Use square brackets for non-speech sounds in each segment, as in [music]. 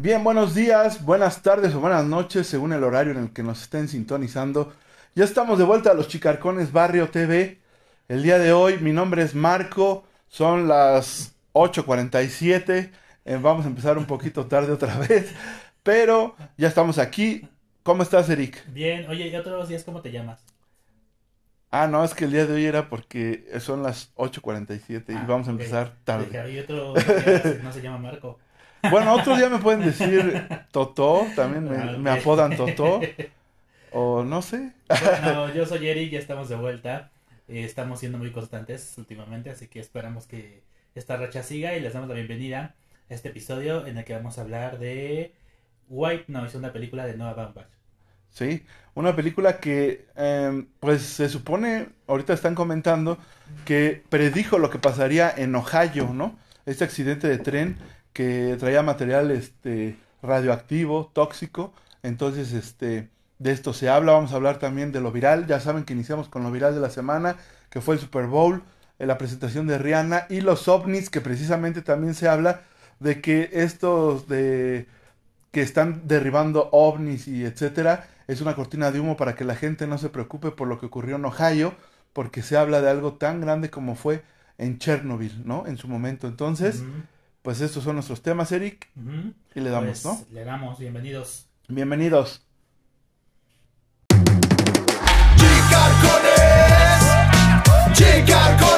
Bien, buenos días, buenas tardes o buenas noches, según el horario en el que nos estén sintonizando. Ya estamos de vuelta a los Chicarcones Barrio TV. El día de hoy, mi nombre es Marco, son las 8.47. Eh, vamos a empezar un poquito tarde otra [laughs] vez, pero ya estamos aquí. ¿Cómo estás, Eric? Bien, oye, ¿y otros días cómo te llamas? Ah, no, es que el día de hoy era porque son las 8.47 y Ah, vamos a empezar tarde. Dije, ¿y otro día no se llama Marco? Bueno, otro día me pueden decir Totó, también me, Ah, me apodan Totó, o no sé. Bueno, yo soy Eric, ya estamos de vuelta. Eh, estamos siendo muy constantes últimamente, así que esperamos que esta racha siga y les damos la bienvenida a este episodio en el que vamos a hablar de White, no, es una película de Noah Baumbach. Sí, una película que eh, pues se supone, ahorita están comentando, que predijo lo que pasaría en Ohio, ¿no? Este accidente de tren que traía material este radioactivo, tóxico. Entonces, este, de esto se habla, vamos a hablar también de lo viral. Ya saben que iniciamos con lo viral de la semana, que fue el Super Bowl, eh, la presentación de Rihanna y los ovnis, que precisamente también se habla de que estos de que están derribando ovnis y etcétera, es una cortina de humo para que la gente no se preocupe por lo que ocurrió en Ohio, porque se habla de algo tan grande como fue en Chernobyl, ¿no? En su momento. Entonces, pues estos son nuestros temas, Eric, y le damos, Pues, ¿no? Le damos, bienvenidos. Bienvenidos. Chicarcones, chicarcones,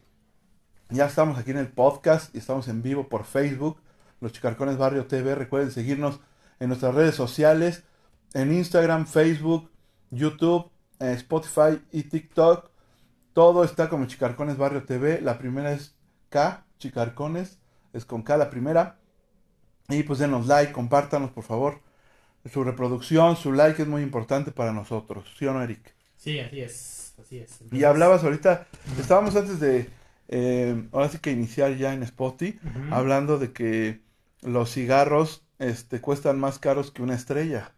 Ya estamos aquí en el podcast y estamos en vivo por Facebook, Los Chicarcones Barrio TV. Recuerden seguirnos en nuestras redes sociales, en Instagram, Facebook, YouTube, eh, Spotify y TikTok. Todo está como Chicarcones Barrio TV. La primera es K, Chicarcones, es con K la primera. Y pues denos like, compártanos por favor. Su reproducción, su like es muy importante para nosotros. ¿Sí o no, Eric? Sí, así es, así es. Y hablabas ahorita, estábamos antes de, eh, ahora sí que iniciar ya en Spotify, hablando de que los cigarros este, cuestan más caros que una estrella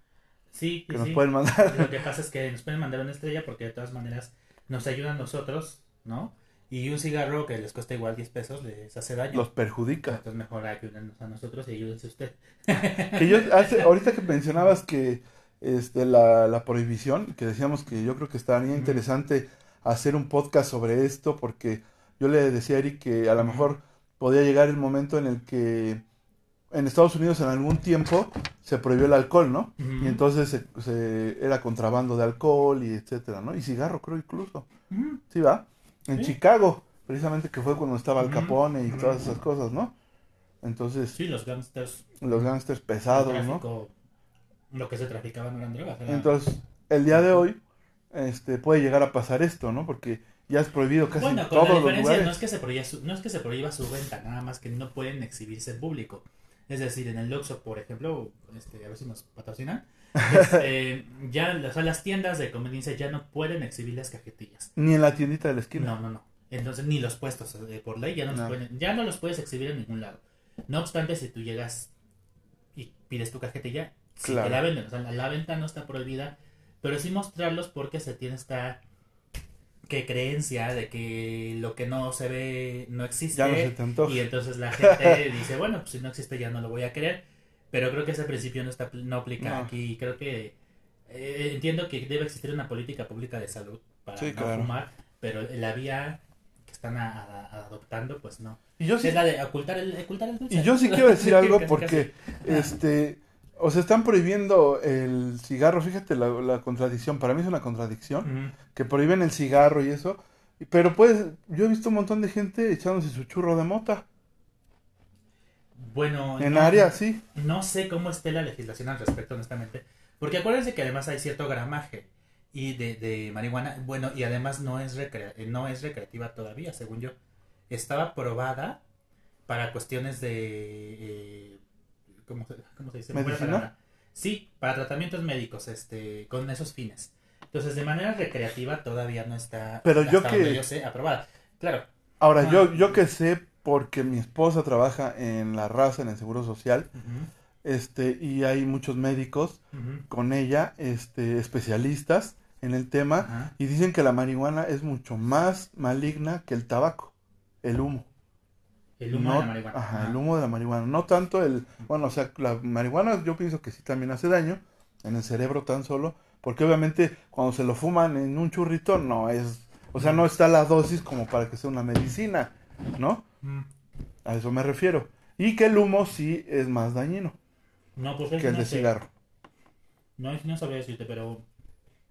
Sí, que sí, nos pueden mandar. Lo que pasa es que nos pueden mandar una estrella porque de todas maneras nos ayudan nosotros, ¿no? Y un cigarro que les cuesta igual 10 pesos les hace daño. Los perjudica. Entonces mejor ayúdenos a nosotros y ayúdense usted. Que yo, hace, ahorita que mencionabas que este, la, la prohibición, que decíamos que yo creo que estaría Ujú. interesante hacer un podcast sobre esto, porque yo le decía a Eric que a lo mejor podía llegar el momento en el que en Estados Unidos en algún tiempo se prohibió el alcohol, ¿no? Y entonces se, se- era contrabando de alcohol y etcétera, ¿no? Y cigarro creo incluso. ¿Sí va? En Sí. Chicago, precisamente que fue cuando estaba Al. Capone y todas esas cosas, ¿no? Entonces, Sí, los gangsters. los gángsters pesados, ¿no? Lo que se traficaba no eran drogas. era- Entonces, el día de hoy este puede llegar a pasar esto, ¿no? Porque ya es prohibido casi en bueno, con la los diferencia lugares. no es, que se prohíba su, no es que se prohíba su venta, nada más que no pueden exhibirse en público. Es decir, en el Luxor, por ejemplo, este, a ver si nos patrocinan, [laughs] este, ya o sea, las tiendas de conveniencia ya no pueden exhibir las cajetillas. Ni en la tiendita de la esquina. No, no, no. Entonces ni los puestos eh, por ley ya no, los No. pueden- ya no los puedes exhibir en ningún lado. No obstante, si tú llegas y pides tu cajetilla, Claro. te la venden. O sea, la, la venta no está prohibida, pero sí mostrarlos porque se tiene esta que creencia de que lo que no se ve no existe. Ya no se te. Y entonces la gente [laughs] dice, bueno, pues si no existe ya no lo voy a querer. Pero creo que ese principio no está no aplica No. aquí. Creo que eh, entiendo que debe existir una política pública de salud para Sí, no claro. fumar, pero la vía que están a- a- adoptando, pues no. Y yo sí, Es la de ocultar el, ocultar el dulce. y yo sí quiero decir [laughs] algo porque este o sea, están prohibiendo el cigarro, fíjate la, la contradicción, para mí es una contradicción, que prohíben el cigarro y eso, pero pues yo he visto un montón de gente echándose su churro de mota, Bueno, en no- área, sí, No sé cómo esté la legislación al respecto, honestamente. Porque acuérdense que además hay cierto gramaje y de, de marihuana. Bueno, y además no es, recrea- eh, no es recreativa todavía, según yo. Estaba probada para cuestiones de... eh, ¿cómo, se, cómo se dice? ¿Medicina? Sí, para tratamientos médicos, este, con esos fines. Entonces, de manera recreativa todavía no está, Pero yo que- sé, aprobada. Claro. Ahora, Ah. yo, yo que sé, porque mi esposa trabaja en la raza, en el Seguro Social, este, y hay muchos médicos con ella, este, especialistas en el tema, y dicen que la marihuana es mucho más maligna que el tabaco, el humo. El humo No- de la marihuana. Ajá, el humo de la marihuana. No tanto el, bueno, o sea, la marihuana yo pienso que sí también hace daño en el cerebro tan solo, porque obviamente cuando se lo fuman en un churrito no es, o sea, no está la dosis como para que sea una medicina, ¿no? Mm. A eso me refiero. Y que el humo sí es más dañino No, pues que el no de sé. cigarro. No, no sabría decirte, pero...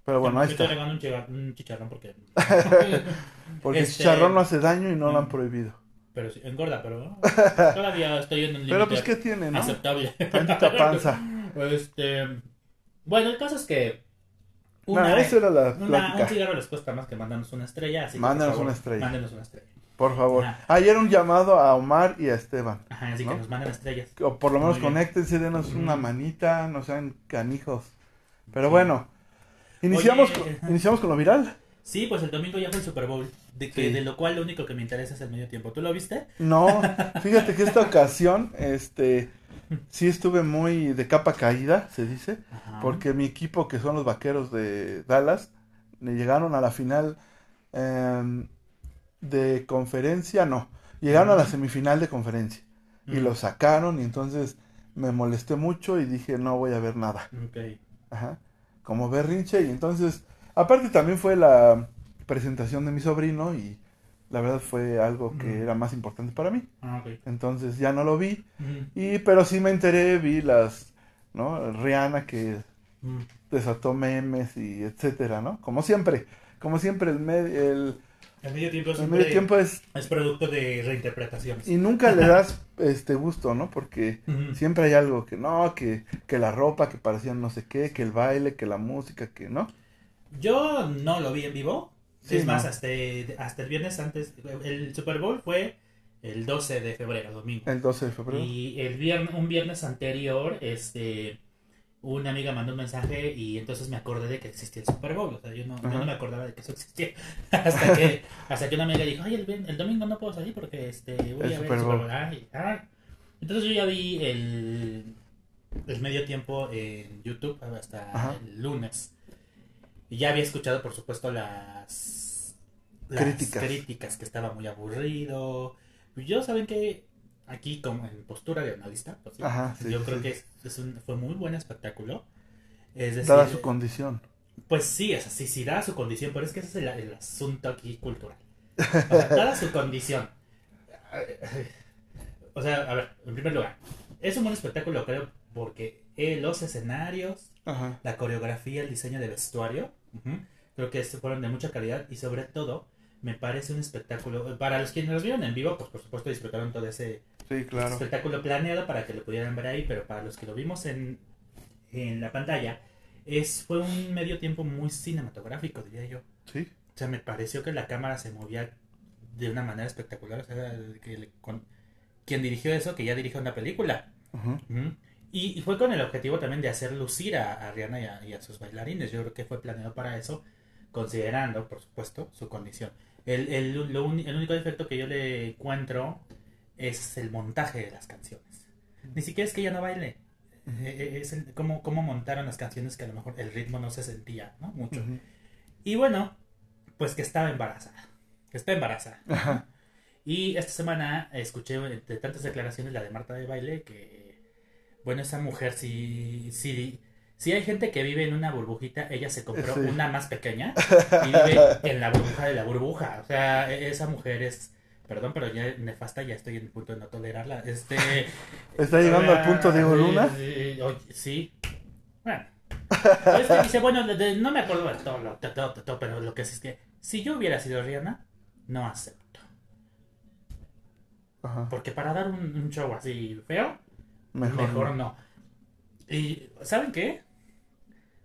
Pero bueno, ahí estoy está. regalando un, un chicharrón porque... [laughs] Porque el Este- chicharrón no hace daño y no lo han Mm. prohibido. Pero sí, engorda, pero... [laughs] Todavía estoy en un Pero pues, ¿qué tiene, no? aceptable. Tantita panza. [laughs] Este... Bueno, el caso es que... No, esa era la una- un cigarro les cuesta más que mandarnos una estrella, así Mándanos favor, una estrella. Mándenos una estrella. Por favor. Ayer un llamado a Omar y a Esteban. Ajá, así ¿No? que nos mandan estrellas. O por lo menos Muy conéctense, denos una manita, no sean canijos. Pero Sí. bueno, iniciamos, Oye, con, ajá. iniciamos con lo viral. Sí, pues el domingo ya fue el Super Bowl, de, que, Sí. de lo cual lo único que me interesa es el medio tiempo. ¿Tú lo viste? No, [laughs] fíjate que esta ocasión, este, sí estuve muy de capa caída, se dice, Ajá. porque mi equipo, que son los vaqueros de Dallas, le llegaron a la final em, de conferencia, no, llegaron a la semifinal de conferencia y Mm. lo sacaron y entonces me molesté mucho y dije no voy a ver nada. Ok. Ajá. Como berrinche y entonces, aparte también fue la presentación de mi sobrino y la verdad fue algo que era más importante para mí. Ah. Entonces ya no lo vi y pero sí me enteré, vi las, ¿no? Rihanna que desató memes y etcétera, ¿no? Como siempre, como siempre el, el, El medio tiempo, el medio tiempo es es producto de reinterpretaciones. y nunca le das este gusto, ¿no? Porque siempre hay algo que no, que que la ropa, que parecía no sé qué, que el baile, que la música, que no. Yo no lo vi en vivo. Sí, es más, no. hasta, hasta el viernes antes. El Super Bowl fue el 12 de febrero, domingo. El 12 de febrero. Y el viernes, un viernes anterior, este, una amiga mandó un mensaje y entonces me acordé de que existía el Super Bowl. O sea, yo no, yo no me acordaba de que eso existía. [laughs] hasta, que, hasta que una amiga dijo, ay, el, el domingo no puedo salir porque este, voy El a ver Super el Super Bowl. Bowl. Ay, ay. Entonces yo ya vi el, el medio tiempo en YouTube hasta Ajá. el lunes. Y ya había escuchado, por supuesto, las, las Críticas. críticas, que estaba muy aburrido. Yo, ¿saben que Aquí, como en postura de analista, pues, sí, Ajá, sí, yo sí, creo sí. que es, es un- fue muy buen espectáculo. Es decir, Dada su condición. pues sí, es así, sí, dada su condición, pero es que ese es el, el asunto aquí cultural. O sea, dada su condición. O sea, a ver, en primer lugar, es un buen espectáculo, creo, porque eh, los escenarios, Ajá. la coreografía, el diseño de vestuario, creo que fueron de mucha calidad y sobre todo me parece un espectáculo, para los quienes los vieron en vivo, pues por supuesto disfrutaron todo ese Sí, claro. espectáculo planeado para que lo pudieran ver ahí, pero para los que lo vimos en, en la pantalla, es, fue un medio tiempo muy cinematográfico, diría yo. Sí. O sea, me pareció que la cámara se movía de una manera espectacular. O sea, que le- con, quien dirigió eso, que ya dirigió una película. Ujú. Y, y fue con el objetivo también de hacer lucir a, a Rihanna y a, y a sus bailarines. Yo creo que fue planeado para eso, considerando, por supuesto, su condición. El, el, lo uni- el único defecto que yo le encuentro es el montaje de las canciones. Ni siquiera es que ella no baile. Eh, eh, Es el- cómo, cómo montaron las canciones que a lo mejor el ritmo no se sentía ¿no? mucho. Ujú. Y bueno, pues que estaba embarazada. Que está embarazada. Ajá. Y esta semana escuché de tantas declaraciones la de Marta de Baile que, bueno, esa mujer si, si, si hay gente que vive en una burbujita, ella se compró Sí. una más pequeña [laughs] y vive en la burbuja de la burbuja. O sea, e- esa mujer es, perdón, pero ya nefasta, ya estoy en el punto de no tolerarla. Este, [laughs] ¿Está llegando al punto Diego Luna? eh, eh, oye, sí. Bueno. Dice, bueno, de- de- no me acuerdo de todo, lo- de todo, de todo, pero lo que es, es que si yo hubiera sido Rihanna, no acepto. Ajá. Porque para dar un, un show así feo, Mejor. mejor, no. no. Y ¿saben qué?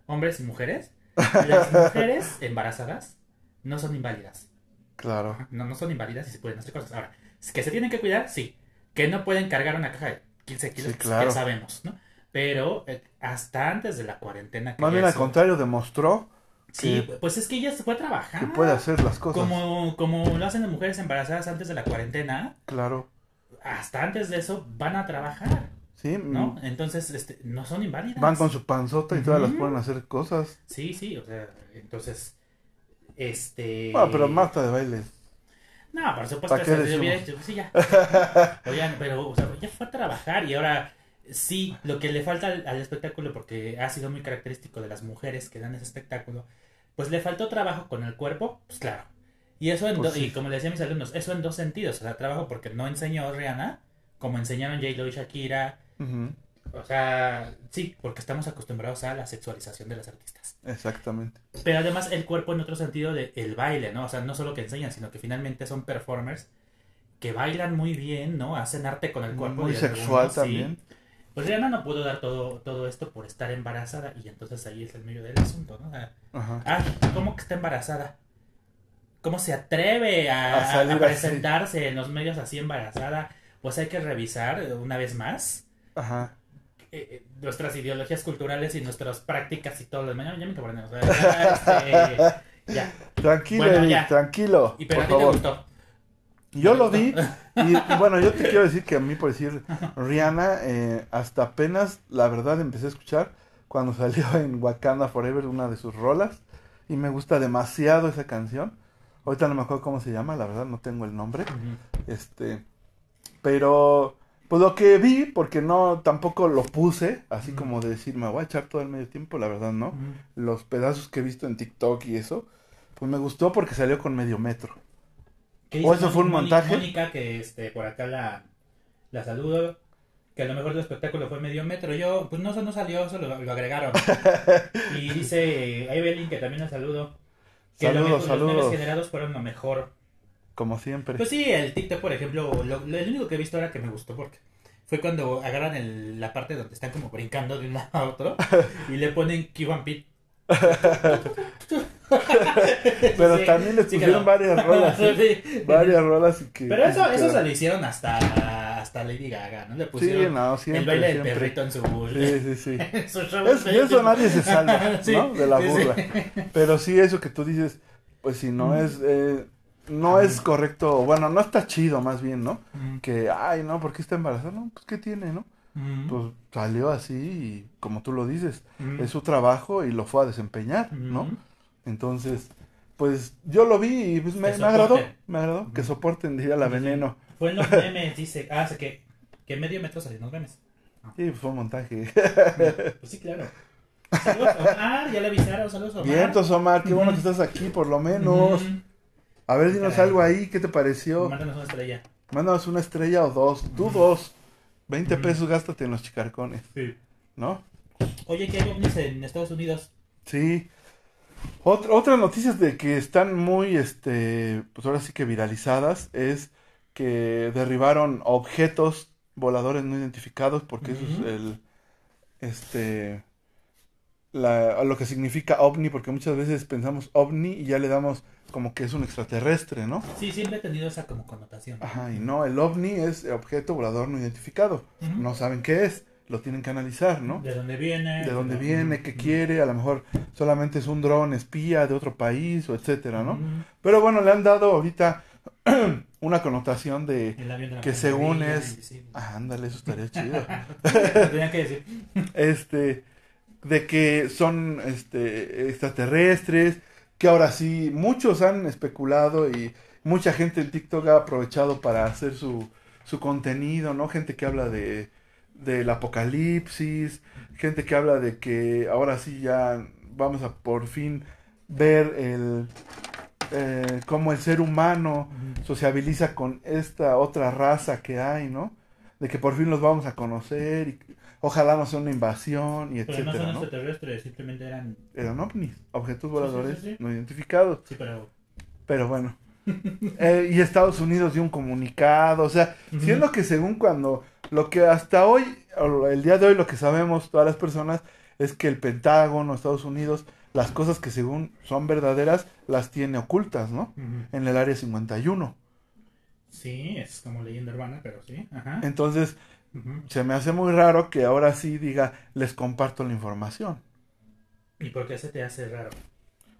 Hombres y mujeres, las [laughs] mujeres embarazadas no son inválidas. Claro. No, no son inválidas y se pueden hacer cosas. Ahora, que se tienen que cuidar, sí. que no pueden cargar una caja de 15 kilos, Sí, pues, claro. sabemos, ¿no? Pero eh, hasta antes de la cuarentena. que Más bien al contrario, demostró Sí, que- pues es que ella se fue a trabajar. que puede hacer las cosas. Como, como lo hacen las mujeres embarazadas antes de la cuarentena, Claro. hasta antes de eso van a trabajar, Sí, ¿no? mm, Entonces, este, no son inválidas. van con su panzota y todas las pueden hacer cosas. Sí, sí, o sea, entonces, este... Ah, pero Marta de baile. No, por supuesto, ¿Para qué o sea, yo decimos? hubiera dicho, sí, ya. [laughs] Oigan, pero, o sea, ya fue a trabajar y ahora sí, lo que le falta al, al espectáculo, porque ha sido muy característico de las mujeres que dan ese espectáculo, pues le faltó trabajo con el cuerpo, pues claro. Y eso, en Pues do- sí. y como le decía a mis alumnos, eso en dos sentidos, o sea, trabajo porque no enseñó Rihanna, como enseñaron J-Lo y Shakira, O sea, sí, porque estamos acostumbrados a la sexualización de las artistas. Exactamente. Pero además el cuerpo en otro sentido de el baile, ¿no? O sea, no solo que enseñan, sino que finalmente son performers que bailan muy bien, ¿no? Hacen arte con el cuerpo. Muy y sexual algunos, sí. también. Pues Rihanna no pudo dar todo, todo esto por estar embarazada y entonces ahí es el medio del asunto, ¿no? Ajá. ah, ¿cómo que está embarazada? ¿Cómo se atreve a, así. presentarse en los medios así embarazada? Pues hay que revisar una vez más Ajá. eh, eh, nuestras ideologías culturales y nuestras prácticas y todo lo demás. Ya, me cabrón, o sea, ya, este, ya. Tranquilo, Bueno, ya. tranquilo. Y pero por a ti te favor. gustó. Yo lo vi [laughs] y, y bueno, yo te quiero decir que a mí, por decir, Rihanna, eh, hasta apenas, la verdad, empecé a escuchar cuando [laughs] salió en Wakanda Forever una de sus rolas y me gusta demasiado esa canción. Ahorita no me acuerdo cómo se llama, la verdad, no tengo el nombre. Este, pero pues lo que vi, porque no tampoco lo puse, así como de decir, me voy a echar todo el medio tiempo, la verdad, ¿no? Los pedazos que he visto en TikTok y eso, pues me gustó porque salió con medio metro. ¿Qué ¿O eso fue un montaje? Mónica, que este, por acá la, la saludo, que a lo mejor el espectáculo fue medio metro. Yo, pues no, eso no salió, eso lo, lo agregaron. [laughs] y dice, ahí Evelyn, que también la saludo. Que Saludos, los saludos. generados fueron lo mejor. Como siempre. Pues sí, el TikTok, por ejemplo, lo, lo- el único que he visto ahora que me gustó porque fue cuando agarran el- la parte donde están como brincando de un lado a otro y le ponen and Pete. Pero Sí, también les sí pusieron varias rolas, [laughs] ¿eh? Sí. varias rolas y que... Pero eso, que eso se lo hicieron hasta, hasta Lady Gaga, ¿no? Le pusieron Sí, no, siempre, el baile del perrito en su, Sí, sí, sí. [laughs] show. Es, de eso nadie se salva, [laughs] Sí, ¿no? De la sí, sí. burla. Pero sí, eso que tú dices, pues si no es... eh, no es correcto, bueno, no está chido más bien, ¿no? Que, ay, no, ¿por qué está embarazada? No, pues ¿qué tiene, no? Pues salió así y como tú lo dices, es su trabajo y lo fue a desempeñar. ¿no? Entonces, pues yo lo vi y pues me, me agradó, me agradó, que soporten, diría la veneno. Fue en los [laughs] memes, dice. Ah, que, que medio metro salieron los memes. Sí, fue un montaje. Pues sí, claro. Saludos, Omar, ya le avisaron, saludos, Omar. Vientos, Omar, qué bueno que estás aquí, por lo menos. A ver, dinos Caray. algo ahí, ¿qué te pareció? Mándanos una estrella. Mándanos una estrella o dos, tú dos. 20 pesos gástate en los chicarcones, Sí. ¿no? Oye, que hay ovnis en Estados Unidos. Sí. Otra, otras noticias de que están muy, este, pues ahora sí que viralizadas es que derribaron objetos voladores no identificados porque eso es el, este, la, lo que significa ovni porque muchas veces pensamos ovni y ya le damos como que es un extraterrestre, ¿no? Sí, siempre he tenido esa como connotación. Ajá, y no, el ovni es objeto volador no identificado. No saben qué es, lo tienen que analizar, ¿no? ¿De dónde viene? de dónde viene, qué quiere, a lo mejor solamente es un dron espía de otro país o etcétera, ¿no? Pero bueno, le han dado ahorita [clears throat] una connotación de que según es- ah, ándale, eso estaría chido. [laughs] Lo Tenía que decir. [laughs] Este de que son este extraterrestres, que ahora sí muchos han especulado y mucha gente en TikTok ha aprovechado para hacer su su contenido, ¿no? Gente que habla de del apocalipsis, gente que habla de que ahora sí ya vamos a por fin ver el eh, cómo el ser humano sociabiliza con esta otra raza que hay, ¿no? De que por fin los vamos a conocer y ojalá no sea una invasión y Pero no etcétera, son ¿no? extraterrestres, simplemente eran. Eran ovnis, objetos voladores sí, sí. no identificados. Sí, pero. Pero bueno. [laughs] Eh, y Estados Unidos dio un comunicado, o sea, siendo que según cuando lo que hasta hoy, el día de hoy, lo que sabemos todas las personas es que el Pentágono, Estados Unidos, las cosas que según son verdaderas, las tiene ocultas, ¿no? En el área 51. Sí, es como leyenda urbana, pero sí. Ajá. Entonces, Se me hace muy raro que ahora sí diga, les comparto la información. ¿Y por qué se te hace raro?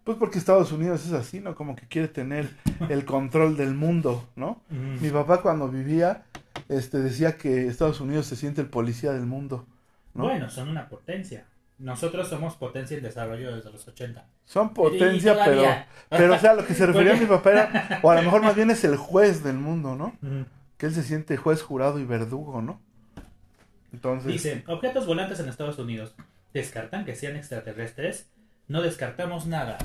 Pues porque Estados Unidos es así, ¿no? Como que quiere tener el control del mundo, ¿no? Mi papá cuando vivía, este, decía que Estados Unidos se siente el policía del mundo, ¿no? Bueno, son una potencia. Nosotros somos potencia en desarrollo desde los 80. Son potencia, pero, pero, o sea, lo que se refería a mi papá era, o a lo mejor más bien es el juez del mundo, ¿no? Que él se siente juez, jurado y verdugo, ¿no? Entonces, Dice, objetos volantes en Estados Unidos. ¿Descartan que sean extraterrestres? No descartamos nada,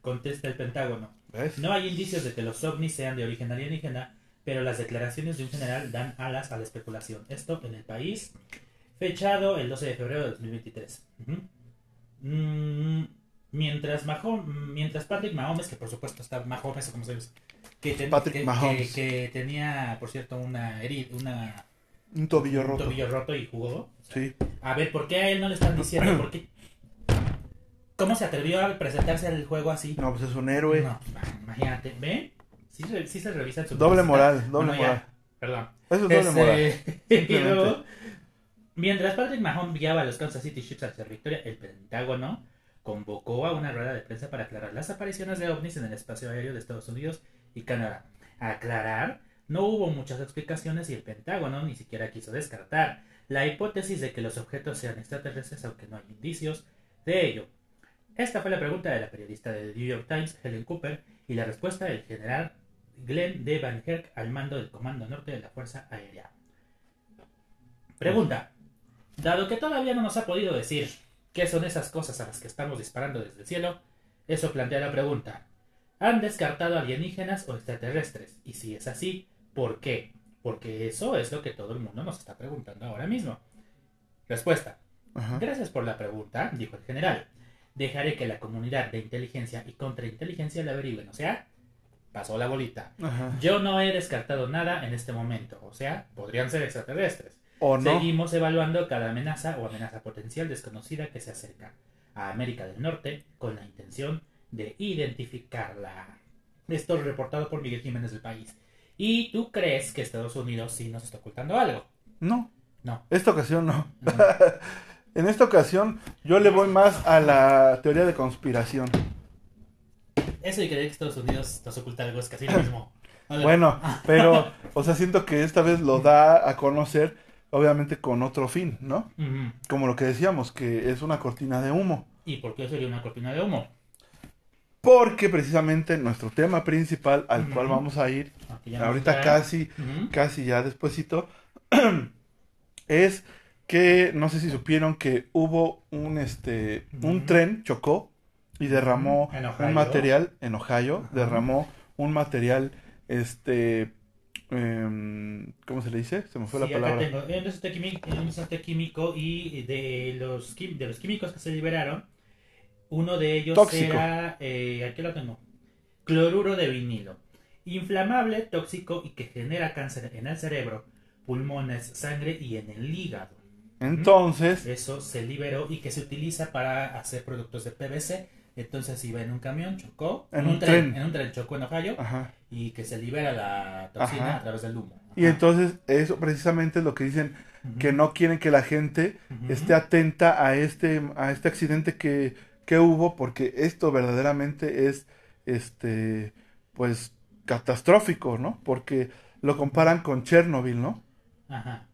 contesta el Pentágono. ¿ves? No hay indicios de que los ovnis sean de origen alienígena, pero las declaraciones de un general dan alas a la especulación. Esto en el país, fechado el 12 de febrero de 2023. Ujú. Mm, mientras, Maho- mientras Patrick Mahomes, que por supuesto está Mahomes, como se dice, que, ten- Patrick que- Mahomes. que- que tenía, por cierto, una herida, una, Un tobillo un roto. tobillo roto y jugó. Sí. A ver, ¿por qué a él no le están [clears throat] diciendo? ¿Por qué? ¿Cómo se atrevió a presentarse al juego así? No, pues es un héroe. No, imagínate, ¿ven? Sí, se- sí se revisa su Doble moral, doble Bueno, ya, moral. Perdón. Eso es doble Este, [laughs] moral. luego, mientras Patrick Mahomes guiaba a los Kansas City Chiefs hacia la victoria, el Pentágono convocó a una rueda de prensa para aclarar las apariciones de ovnis en el espacio aéreo de Estados Unidos y Canadá. Aclarar, no hubo muchas explicaciones y el Pentágono ni siquiera quiso descartar la hipótesis de que los objetos sean extraterrestres, aunque no hay indicios de ello. Esta fue la pregunta de la periodista de The New York Times, Helen Cooper, y la respuesta del general Glenn D. Van Herk al mando del Comando Norte de la Fuerza Aérea. Pregunta. Dado que todavía no nos ha podido decir qué son esas cosas a las que estamos disparando desde el cielo, eso plantea la pregunta. ¿Han descartado alienígenas o extraterrestres? Y si es así, ¿por qué? Porque eso es lo que todo el mundo nos está preguntando ahora mismo. Respuesta. Ajá. Gracias por la pregunta, dijo el general. Dejaré que la comunidad de inteligencia y contrainteligencia la averigüen. O sea, pasó la bolita. Ajá. Yo no he descartado nada en este momento. O sea, podrían ser extraterrestres. O no. Seguimos evaluando cada amenaza o amenaza potencial desconocida que se acerca a América del Norte con la intención de identificarla. Esto es reportado por Miguel Jiménez del País. ¿Y tú crees que Estados Unidos sí nos está ocultando algo? No. No. Esta ocasión no. No. [laughs] En esta ocasión yo le voy más a la teoría de conspiración. Eso de creer que Estados Unidos nos oculta algo es casi lo mismo. [laughs] Bueno, pero, [laughs] o sea, siento que esta vez lo da a conocer, obviamente con otro fin, ¿no? Como lo que decíamos, que es una cortina de humo. ¿Y por qué sería una cortina de humo? Porque precisamente nuestro tema principal al cual vamos a ir, nos ahorita casi, casi ya despuesito, [clears throat] es que no sé si supieron que hubo un este un tren chocó y derramó En un material en Ohio, derramó un material este em, ¿cómo se le dice? Se me fue Sí, la acá palabra. tengo. Un desastre químico, un químico y de los, de los químicos que se liberaron, uno de ellos Tóxico. era, eh, aquí lo tengo, cloruro de vinilo, inflamable, tóxico y que genera cáncer en el cerebro, pulmones, sangre y en el hígado. Entonces, Eso se liberó y que se utiliza para hacer productos de PVC. Entonces iba en un camión, chocó, En un tren. en un tren chocó en Ohio ajá. y que se libera la toxina Ajá. a través del humo. Y entonces eso precisamente es lo que dicen que no quieren que la gente esté atenta a este a este accidente que, que hubo porque esto verdaderamente es este pues catastrófico, ¿no? Porque lo comparan con Chernobyl, ¿no? Ajá.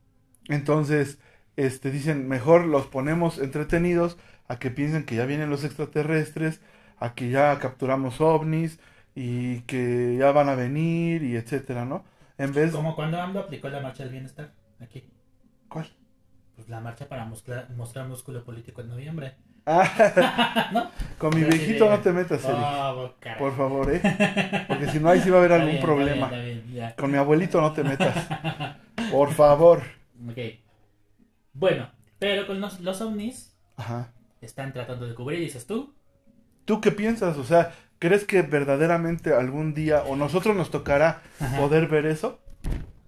Entonces, este dicen, mejor los ponemos entretenidos a que piensen que ya vienen los extraterrestres, a que ya capturamos ovnis y que ya van a venir y etcétera, ¿no? En vez Como cuando AMLO aplicó la marcha del bienestar aquí. ¿Cuál? Pues la marcha para mostrar, mostrar músculo político en noviembre. Ah, [laughs] ¿No? con mi viejito no te metas, Eric. Oh. Por favor, ¿eh? Porque si no, ahí sí va a haber Está algún bien, problema. está bien, está bien, ya. Con mi abuelito no te metas. [laughs] Por favor. Ok. Bueno, pero con los, los ovnis Ajá. están tratando de cubrir, dices tú. ¿Tú qué piensas? O sea, ¿crees que verdaderamente algún día o nosotros nos tocará Ajá. poder ver eso?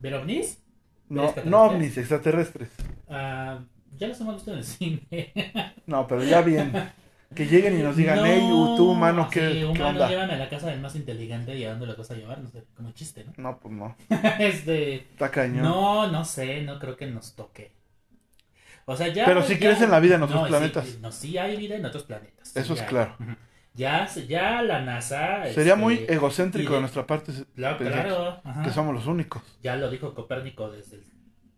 ¿Ver ovnis? No, no ovnis, extraterrestres. Ah, ya los hemos visto en el cine. [laughs] No, pero ya bien. Que lleguen y nos digan, hey, tú, humano, ¿qué, sí, ¿qué onda? llévame a la casa del más inteligente y a dónde los vas a llevar, no sé, como chiste, ¿no? No, pues no. [laughs] este, Está cañón. no, no sé, no creo que nos toque. O sea, ya. Pero pues, sí ya- crees en la vida en otros no, sí, planetas. no, sí hay vida en otros planetas. Eso es claro. Ya, ya la NASA. Sería este, muy egocéntrico de de- nuestra parte Claro, claro. ajá. que somos los únicos. Ya lo dijo Copérnico desde el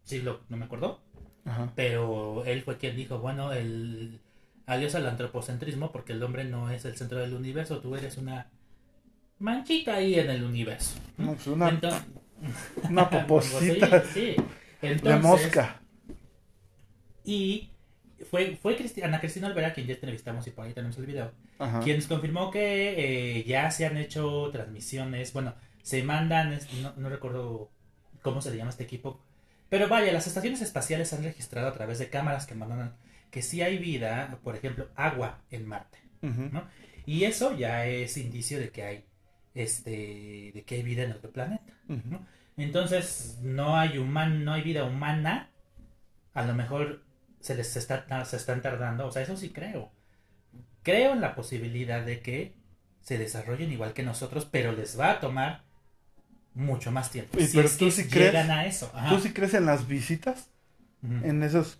siglo, no me acuerdo. Ajá. Pero él fue quien dijo, bueno, el adiós al antropocentrismo porque el hombre no es el centro del universo, tú eres una manchita ahí en el universo. No, pues una, Entonces- [laughs] una [laughs] poposita Sí, Entonces, mosca. Y fue, fue Cristi- Ana Cristina Olvera, quien ya entrevistamos y por ahí tenemos el video, Ajá. quien nos confirmó que eh, ya se han hecho transmisiones, bueno, se mandan, no, no recuerdo cómo se le llama este equipo, pero vaya, las estaciones espaciales han registrado a través de cámaras que mandan que sí hay vida, por ejemplo, agua en Marte. ¿no? Y eso ya es indicio de que hay este de que hay vida en otro planeta. ¿no? Entonces, no hay human, no hay vida humana. A lo mejor se les está se están tardando, o sea, eso sí creo. Creo en la posibilidad de que se desarrollen igual que nosotros, pero les va a tomar mucho más tiempo. Y si pero es tú que sí llegan crees- a eso. Ajá. ¿Tú sí crees en las visitas? En esos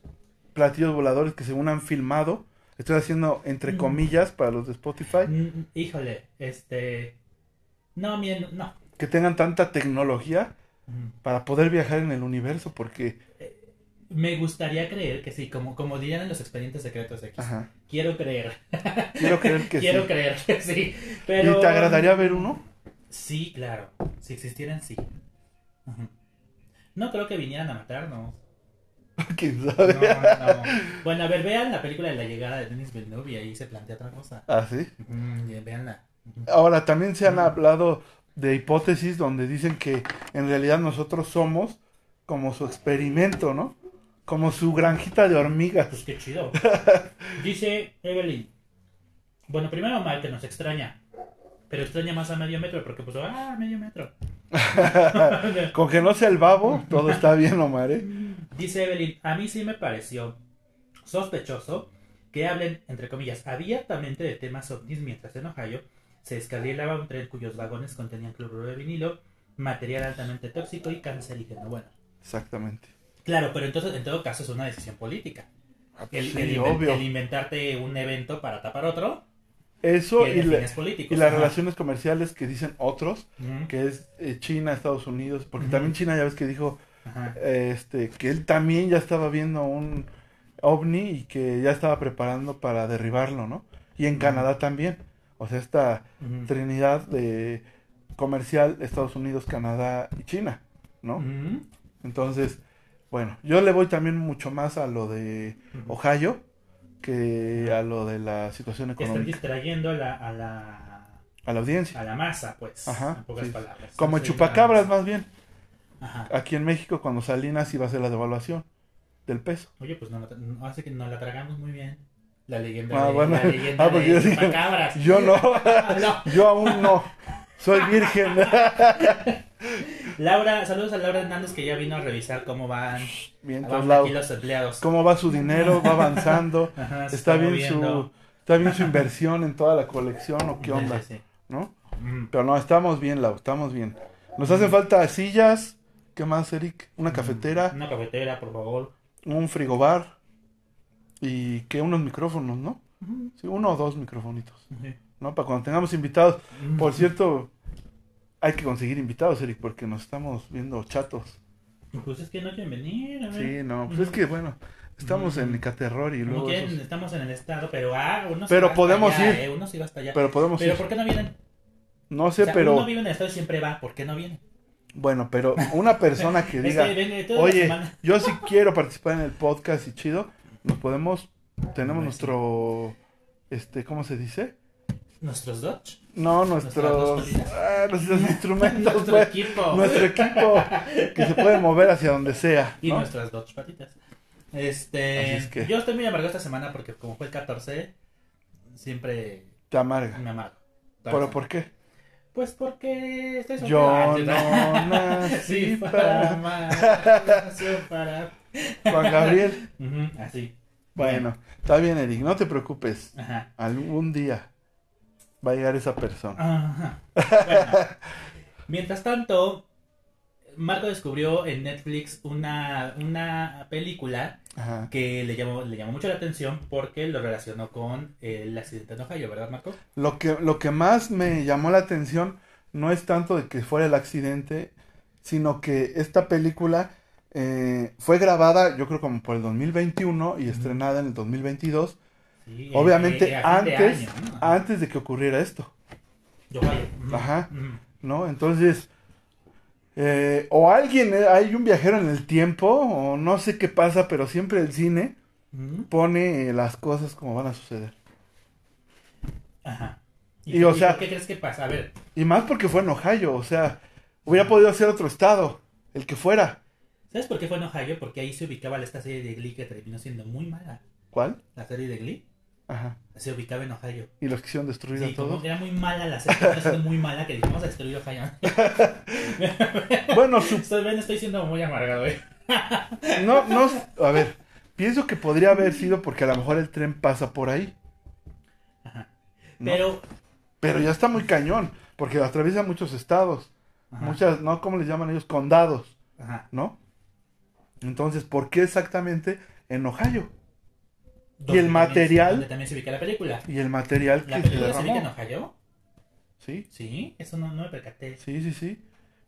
platillos voladores que según han filmado. Estoy haciendo entre comillas para los de Spotify. Mm, Híjole, este no, bien, no. Que tengan tanta tecnología para poder viajar en el universo. Porque, Me gustaría creer que sí, como, como dirían en los expedientes secretos de X. ajá. Quiero creer. Quiero creer que [laughs] Quiero sí. creer que sí. Pero... ¿Y te agradaría ver uno? Sí, claro. Si existieran, sí. No creo que vinieran a matarnos. [laughs] ¿Quién No, sabe? no. Bueno, a ver, vean la película de la llegada de Denis Villeneuve y ahí se plantea otra cosa. Ah, sí. Y Veanla. Ahora, también se han hablado de hipótesis donde dicen que en realidad nosotros somos como su experimento, ¿no? Como su granjita de hormigas. Pues qué chido. [laughs] Dice Evelyn. Bueno, primero mal que nos extraña. Pero extraña más a medio metro porque pues, ah, medio metro. Con que no sea el babo, todo está bien, Omar, ¿eh? Dice Evelyn, a mí sí me pareció sospechoso que hablen, entre comillas, abiertamente de temas ovnis mientras en Ohio se descarrilaba un tren cuyos vagones contenían cloruro de vinilo, material altamente tóxico y cancerígeno. Bueno, Exactamente. claro, pero entonces en todo caso es una decisión política. Ah, pues El, sí, el obvio. el inventarte un evento para tapar otro Eso y, las Ajá. relaciones comerciales que dicen otros, que es eh, China, Estados Unidos, porque también China ya ves que dijo eh, este que él también ya estaba viendo un ovni y que ya estaba preparando para derribarlo, ¿no? Y en. Canadá también. O sea, esta trinidad de comercial Estados Unidos, Canadá y China, ¿no? Entonces, bueno, yo le voy también mucho más a lo de. Ohio que a lo de la situación económica, distrayendo a la, a la, a la audiencia. a la masa, pues. Ajá, en pocas sí. palabras. Como chupacabras más bien. Ajá. Aquí en México cuando Salinas iba a hacer la devaluación del peso. Oye, pues no, no, hace que nos la tragamos muy bien. La leyenda Ah, de, bueno. la leyenda [laughs] Ah, porque de yo chupacabras. Yo no, [laughs] No. yo aún no. Soy virgen. [laughs] Laura, saludos a Laura Hernández que ya vino a revisar cómo van, Bien, van todos aquí lados. los empleados. ¿Cómo va su dinero? ¿Va avanzando? [laughs] Ajá, ¿Está bien moviendo. su está bien su inversión en toda la colección o qué onda? Sí, sí. ¿No? Mm. Pero no, estamos bien, Lau, estamos bien. Nos hacen falta sillas. ¿Qué más, Eric? Una cafetera, Una cafetera, por favor. un frigobar y que unos micrófonos, ¿no? Sí, uno o dos microfonitos. ¿no? Para cuando tengamos invitados. Por cierto, hay que conseguir invitados, Eric, porque nos estamos viendo chatos. Pues es que no quieren venir. a ver. Sí, no, pues es que bueno, estamos en Icaterror y luego... quieren, esos- estamos en el estado, pero ah, uno se Pero va hasta podemos allá, ir. eh, uno sí va hasta allá. Pero podemos Pero ir. ¿por qué no vienen? No sé, O sea, pero... Uno vive en el estado y siempre va, ¿por qué no viene? Bueno, pero una persona que [laughs] Es diga... que venga toda la Oye, [laughs] yo sí quiero participar en el podcast y chido, nos podemos, tenemos Pues nuestro, este, ¿cómo se dice? Nuestros Dodge. No, dos nuestros, ah, nuestros instrumentos, Nuestro pues, equipo. nuestro equipo que se puede mover hacia donde sea, Y ¿no? nuestras Dodge patitas. Este, Así es que- yo estoy muy amargado esta semana porque como fue el 14, siempre Te amarga. me amargo. ¿Pero por qué? Pues porque estoy Yo soltero. no nací [laughs] Sí, para amar, para... Juan Gabriel, así. Bueno, está bien, Eric, no te preocupes. Ajá. Algún día va a llegar esa persona. Ajá. Bueno, [laughs] mientras tanto, Marco descubrió en Netflix una, una película Ajá. que le llamó, le llamó mucho la atención porque lo relacionó con el accidente en Ohio, ¿verdad, Marco? Lo que, lo que más me llamó la atención no es tanto de que fuera el accidente, sino que esta película eh, fue grabada, yo creo como por el 2021 y estrenada en el 2022, Sí, obviamente eh, a fin de antes, año, ¿no? Ajá. antes de que ocurriera esto. Ujú, Ajá. ¿no? Entonces, eh, o alguien, eh, hay un viajero en el tiempo, o no sé qué pasa, pero siempre el cine pone eh, las cosas como van a suceder. Ajá. Y, o sea- ¿Qué crees que pasa? A ver, Y más porque fue en Ohio, o sea, hubiera podido ser otro estado, el que fuera. ¿sabes por qué fue en Ohio? Porque ahí se ubicaba esta serie de Glee que terminó siendo muy mala. ¿Cuál? La serie de Glee Ajá. se ubicaba en Ohio. Y los quisieron destruir Sí, a como todos. era muy mala la serie, muy mala que dijimos a destruir Ohio. [laughs] Bueno, su- [laughs] Estoy, siendo muy amargado, ¿eh? [laughs] no, no, a ver, pienso que podría haber sido porque a lo mejor el tren pasa por ahí. Ajá. ¿no? Pero, Pero ya está muy cañón, porque atraviesa muchos estados, ajá, muchas, ¿no? ¿Cómo les llaman ellos? Condados, ajá. ¿no? Entonces, ¿por qué exactamente en Ohio? Donde el también- material- Donde también se ubica la película. Y el material ¿La que se película se ubica en derramó. Ohio? Sí, Sí, eso no, no me percaté. sí, sí, sí.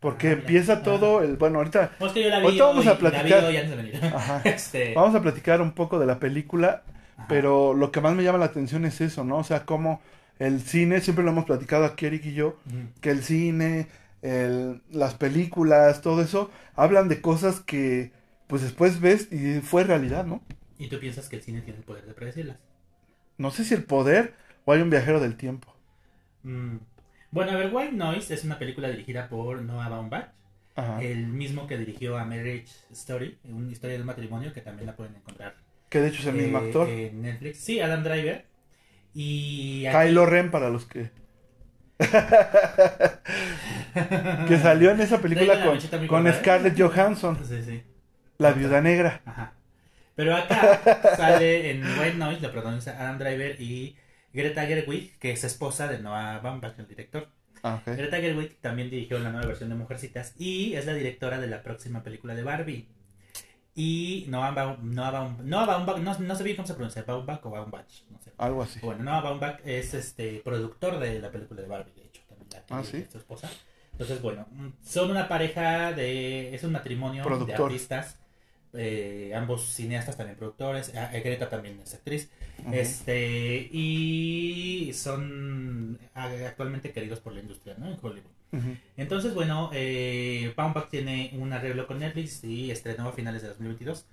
Porque Ah, empieza Ah. todo el, bueno, ahorita No, es que yo la vi Ahorita vamos hoy, a la vi platicar. hoy antes de venir. Ajá. [laughs] Este, vamos a platicar un poco de la película, ajá. pero lo que más me llama la atención es eso, ¿no? O sea, cómo el cine, siempre lo hemos platicado aquí Eric y yo, que el cine, el- las películas, todo eso, hablan de cosas que pues después ves y fue realidad, ¿no? Y tú piensas que el cine tiene el poder de predecirlas. No sé si el poder o hay un viajero del tiempo. Mm. Bueno, a ver, White Noise es una película dirigida por Noah Baumbach, Ajá. el mismo que dirigió a Marriage Story, una historia de un matrimonio que también la pueden encontrar Que de hecho es el mismo eh, actor. en Netflix. Sí, Adam Driver. Y aquí- Kylo Ren para los que... [laughs] que salió en esa película con, con ¿eh? Scarlett Johansson, Sí, sí. la viuda negra. Ajá. Pero acá [laughs] sale en White Noise, la protagoniza Adam Driver y Greta Gerwig, que es esposa de Noah Baumbach, el director. Ah, ok. Greta Gerwig también dirigió la nueva versión de Mujercitas y es la directora de la próxima película de Barbie. Y Noah, Baum, Noah, Baum- Noah Baumbach, no, no sé bien cómo se pronuncia, Baumbach o Baumbach, no sé. Algo así. Bueno, Noah Baumbach es este productor de la película de Barbie, de hecho, también la que Ah, ¿sí? su esposa. Entonces, bueno, son una pareja de. Es un matrimonio de artistas. Eh, ambos cineastas también productores. ah, Greta también es actriz. Este. Y son actualmente queridos por la industria, ¿no? En Hollywood. Entonces, bueno, eh, Baumbach tiene un arreglo con Netflix y estrenó a finales de 2022.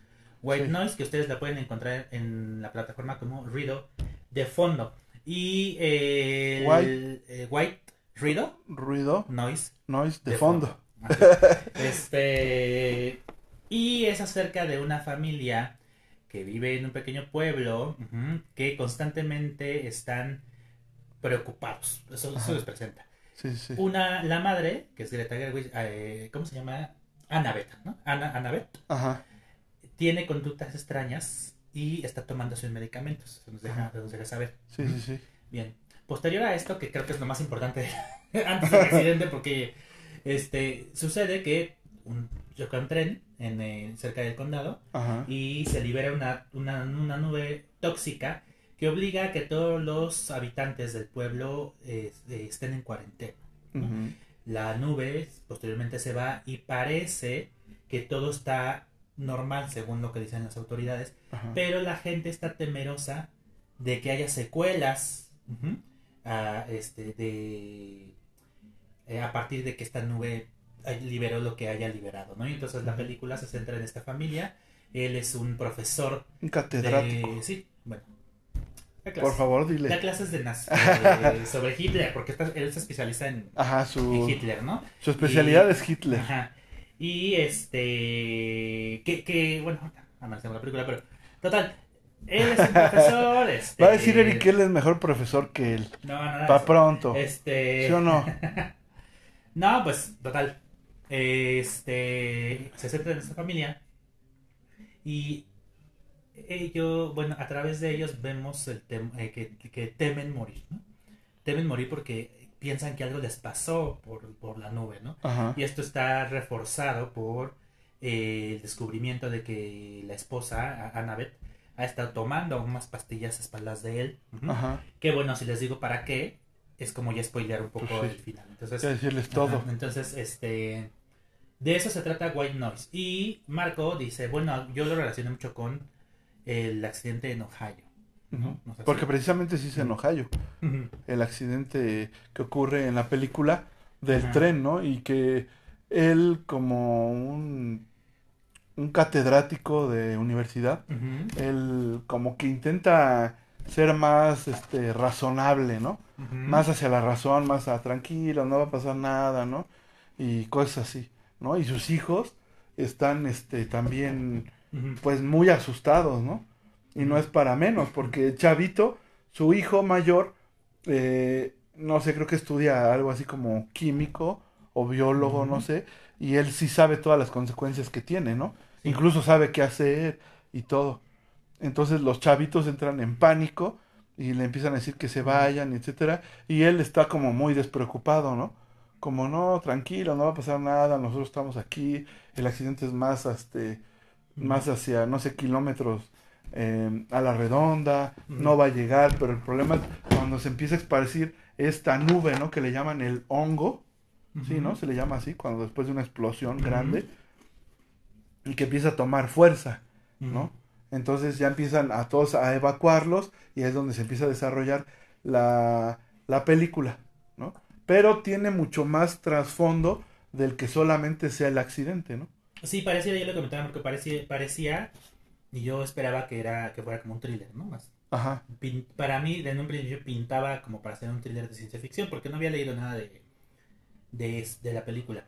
White Sí. Noise, que ustedes la pueden encontrar en la plataforma como Rido de fondo. Y eh, el- White. eh, White Rido Ruido, Noise noise de, de fondo. Ajá. [laughs] Este. Y es acerca de una familia que vive en un pequeño pueblo que constantemente están preocupados. Eso, eso les presenta. Sí, sí. Una, la madre, que es Greta Gerwig, eh, ¿cómo se llama? Annabeth, ¿no? Ana, Annabeth, Ajá. tiene conductas extrañas y está tomándose medicamentos. Se nos deja, se nos deja saber. Sí, sí, sí. Bien. Posterior a esto, que creo que es lo más importante [laughs] antes del accidente, porque este sucede que un, choca un tren en, cerca del condado Ajá. y se libera una, una, una nube tóxica que obliga a que todos los habitantes del pueblo eh, eh, estén en cuarentena. La nube posteriormente se va y parece que todo está normal según lo que dicen las autoridades, Ajá. pero la gente está temerosa de que haya secuelas a, este, de, eh, a partir de que esta nube liberó lo que haya liberado, ¿no? Y entonces la película se centra en esta familia. Él es un profesor Un catedrático. de... Sí, bueno. Da Por favor, Da dile. clases de [laughs] eh, sobre Hitler, porque está- él se especializa en, Ajá, en su, Hitler, ¿no? su especialidad Y- es Hitler. Ajá. Y este. Que, que bueno, analicemos la película, pero. Total. Él es un [laughs] profesor. Este, Va a decir Eric que él es mejor profesor que él. No, no, no. Pa' pronto. Este. ¿Sí o no? [laughs] No, pues, total. Este. Se centra en esta familia. Y. ellos, bueno, a través de ellos vemos el tem- eh, que, que temen morir, ¿no? Temen morir porque piensan que algo les pasó por, por la nube, ¿no? Ajá. Y esto está reforzado por eh, el descubrimiento de que la esposa, Annabeth, ha estado tomando unas pastillas a espaldas de él. Ajá. Que bueno, si les digo para qué, es como ya spoilear un poco Pues sí. el final. Entonces, decirles todo. Ajá, entonces, este. De eso se trata White Noise. Y Marco dice: Bueno, yo lo relaciono mucho con el accidente en Ohio. Ujú. No sé Porque si- precisamente sí se en Ohio. El accidente que ocurre en la película del tren, ¿no? Y que él como un, un catedrático de universidad, él como que intenta ser más este razonable, ¿no? Más hacia la razón, más a tranquilo, no va a pasar nada, ¿no? Y cosas así, ¿no? Y sus hijos están este también pues muy asustados, ¿no? Y no es para menos, porque Chavito, su hijo mayor, eh, no sé, creo que estudia algo así como químico o biólogo, no sé, y él sí sabe todas las consecuencias que tiene, ¿no? Sí. Incluso sabe qué hacer y todo. Entonces los chavitos entran en pánico y le empiezan a decir que se vayan, etcétera, y él está como muy despreocupado, ¿no? Como no, tranquilo, no va a pasar nada, nosotros estamos aquí, el accidente es más, este, más hacia, no sé, kilómetros eh, a la redonda, no va a llegar, pero el problema es cuando se empieza a esparcir esta nube, ¿no? Que le llaman el hongo, sí. ¿no? Se le llama así, cuando después de una explosión grande, y que empieza a tomar fuerza. ¿no? Entonces ya empiezan a todos a evacuarlos y es donde se empieza a desarrollar la, la película, ¿no? Pero tiene mucho más trasfondo del que solamente sea el accidente, ¿no? Sí, parecía, yo lo comentaba porque parecía, parecía, y yo esperaba que era que fuera como un thriller, ¿no? Más. Ajá, Pin- para mí, en un principio pintaba como para hacer un thriller de ciencia ficción, porque no había leído nada de, de, de la película.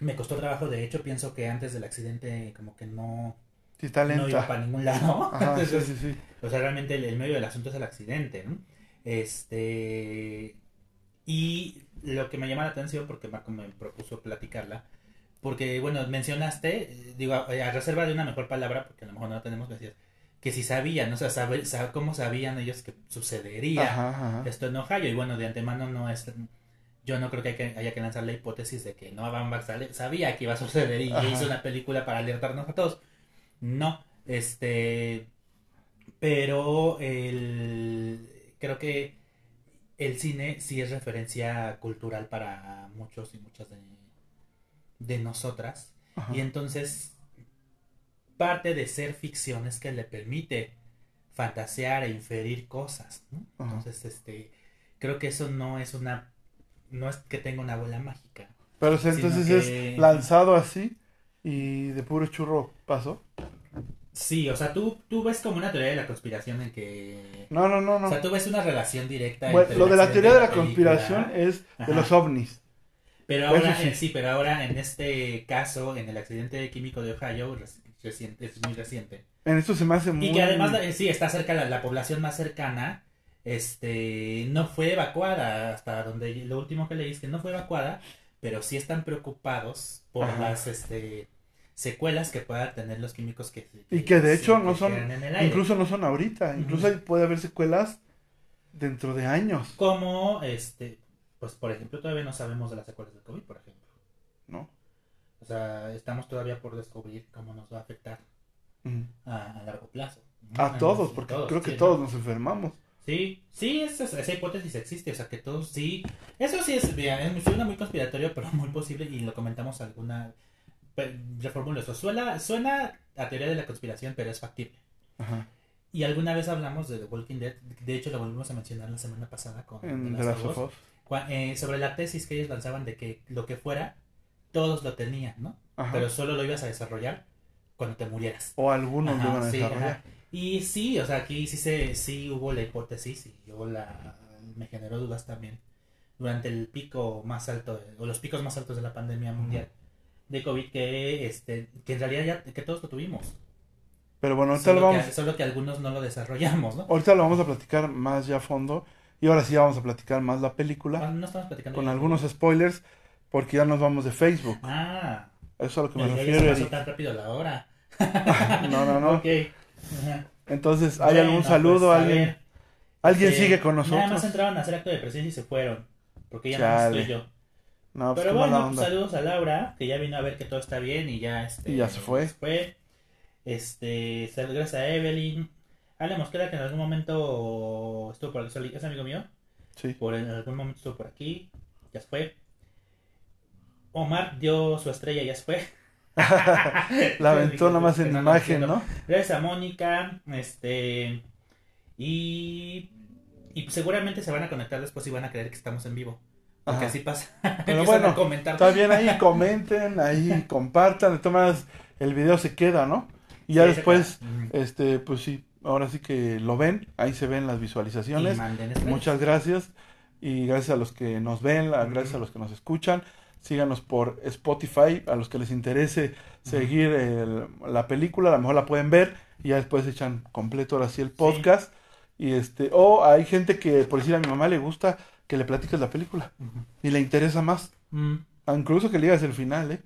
Me costó trabajo, de hecho, pienso que antes del accidente como que no, sí está no iba lenta. para ningún lado. Ajá, sí, sí, sí. O sea, realmente el, el medio del asunto es el accidente, ¿no? Este. Y lo que me llama la atención, porque Marco me propuso platicarla, porque, bueno, mencionaste, eh, digo, a, a reserva de una mejor palabra, porque a lo mejor no la tenemos, decías, que si sabían, o sea, saber, saber cómo sabían ellos que sucedería Ajá, ajá. esto en Ohio, y bueno, de antemano no es. Yo no creo que, hay que haya que lanzar la hipótesis de que Baumbach sale- sabía que iba a suceder y Ajá. hizo una película para alertarnos a todos. No, este. Pero el, creo que el cine sí es referencia cultural para muchos y muchas de, de nosotras. Ajá. Y entonces, parte de ser ficción es que le permite fantasear e inferir cosas. ¿no? Entonces, este, creo que eso no es una, no es que tenga una bola mágica. Pero entonces que- es lanzado así y de puro churro pasó. Sí, o sea, tú, tú ves como una teoría de la conspiración en que... No, no, no, no. O sea, tú ves una relación directa Bueno, entre lo de la teoría de la película. conspiración es de los ovnis. Pero ahora, sí. sí, pero ahora en este caso, en el accidente químico de Ohio, reci- reciente, es muy reciente. En esto se me hace muy... Y que además, eh, sí, está cerca, la, la población más cercana, este, no fue evacuada, hasta donde lo último que leí es que no fue evacuada, pero sí están preocupados por Ajá. las, este, secuelas que puedan tener los químicos que... Y que de hecho no son, incluso no son ahorita, incluso puede haber secuelas dentro de años, Como, este, pues por ejemplo, todavía no sabemos de las secuelas del COVID, por ejemplo. ¿no? O sea, estamos todavía por descubrir cómo nos va a afectar a, a largo plazo. A todos, porque todos, creo que sí, ¿no? todos nos enfermamos. Sí, sí, esa, esa hipótesis existe, o sea que todos sí. Eso sí es, mira, es- suena muy conspiratorio, [laughs] pero muy posible y lo comentamos alguna. Pe- Reformulo eso. Suena, suena a teoría de la conspiración, pero es factible. Ajá. Y alguna vez hablamos de The Walking Dead, de hecho lo volvimos a mencionar la semana pasada con En The Last of Us, eh, sobre la tesis que ellos lanzaban de que lo que fuera, todos lo tenían, ¿no? Ajá. Pero solo lo ibas a desarrollar cuando te murieras. O algunos Ajá, lo van a sí, desarrollar. Y sí, o sea, aquí sí se, sí hubo la hipótesis y yo la me generó dudas también durante el pico más alto o los picos más altos de la pandemia mundial de COVID que este que en realidad ya que todos lo tuvimos. Pero bueno, ahorita lo, Solo vamos, que, solo que algunos no lo desarrollamos, ¿no? ahorita lo vamos a platicar más ya a fondo. Y ahora sí vamos a platicar más la película. Ah, No estamos platicando con algunos spoilers. Porque ya nos vamos de Facebook. Ah, Eso es a lo que me se refiero, pasó tan rápido la hora. [laughs] No, no, no. Entonces, ¿hay Bueno, algún saludo? pues, ¿Alguien, ¿alguien este, sigue con Nada más nosotros? entraron a hacer acto de presencia y se fueron. Porque ya no estoy yo. No, pues Pero qué mala bueno, pues, onda. saludos a Laura, que ya vino a ver que todo está bien y ya, este, Y ya se fue. Este, sal- gracias a Evelyn. Ale Mosquera, que en algún momento estuvo por aquí, es amigo mío. Sí. Por en algún momento estuvo por aquí, ya se fue. Omar dio su estrella, ya se fue. [laughs] La aventó [laughs] nada más en imagen, no, ¿no? Gracias a Mónica, este, y, y seguramente se van a conectar después y van a creer que estamos en vivo. Porque Ajá. así pasa. [laughs] Pero bueno, a comentar. Está bien ahí, comenten, ahí [laughs] compartan, de todas maneras, el video se queda, ¿no? Y ya Sí, después, este, pues sí, ahora sí que lo ven, ahí se ven las visualizaciones. Muchas gracias y gracias a los que nos ven, gracias a los que nos escuchan. Síganos por Spotify, a los que les interese seguir el- la película, a lo mejor la pueden ver y ya después echan completo ahora sí el podcast. Y este, o hay gente que, por decir a mi mamá le gusta que le platiques la película Ujú. y le interesa más, Mm, incluso que le digas el final, ¿eh?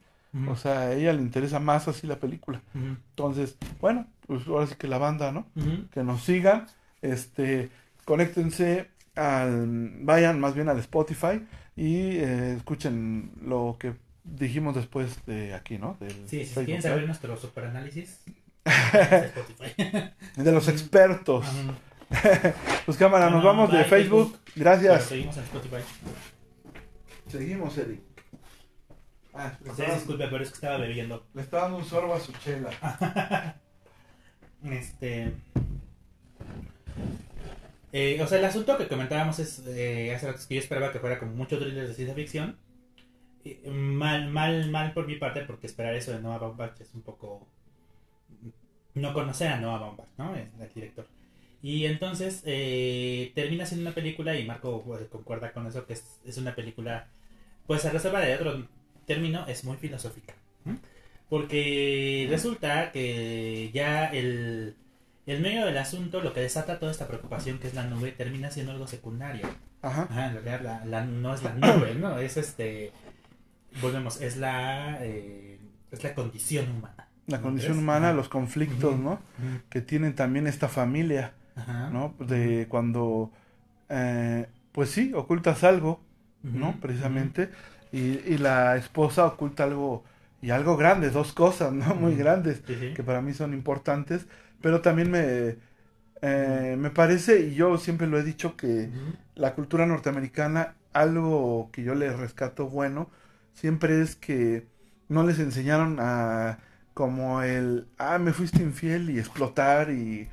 O sea, a ella le interesa más así la película. Entonces, bueno, pues ahora sí que la banda, ¿no? que nos sigan, este, conéctense al, vayan más bien al Spotify y eh, escuchen lo que dijimos después de aquí, ¿no? Del Sí, si quieren saber nuestro superanálisis, [laughs] de los expertos. [laughs] Pues cámara, nos No, vamos de Facebook. Pero Gracias. seguimos en Spotify. Seguimos, Eric. Ah, le, disculpe, pero es que estaba bebiendo. le está dando un sorbo a su chela. [laughs] Este. Eh, o sea, el asunto que comentábamos es eh, hace rato que yo esperaba que fuera como mucho thriller de ciencia ficción. Mal, mal, mal por mi parte, porque esperar eso de Noah Baumbach es un poco. No conocer a Noah Baumbach, ¿no? Es el director. Y entonces eh, termina siendo una película, y Marco pues, concuerda con eso, que es, es una película, pues a reserva de otro término, es muy filosófica. Porque resulta que ya el, el medio del asunto, lo que desata toda esta preocupación que es la nube, termina siendo algo secundario. Ajá. Ajá, en realidad la, la- no es la nube, ¿no? Es este. Volvemos, es la. eh, es la condición humana. La ¿no condición humana, los conflictos. ¿no? Que tienen también esta familia. Ajá. ¿no? De cuando, eh, pues sí, ocultas algo, ¿no? Precisamente, y, y la esposa oculta algo, y algo grande, dos cosas, ¿no? Muy grandes, Sí, que para mí son importantes, pero también me, eh, me parece, y yo siempre lo he dicho, que la cultura norteamericana, algo que yo le rescato bueno, siempre es que no les enseñaron a como el, ah, me fuiste infiel y explotar y,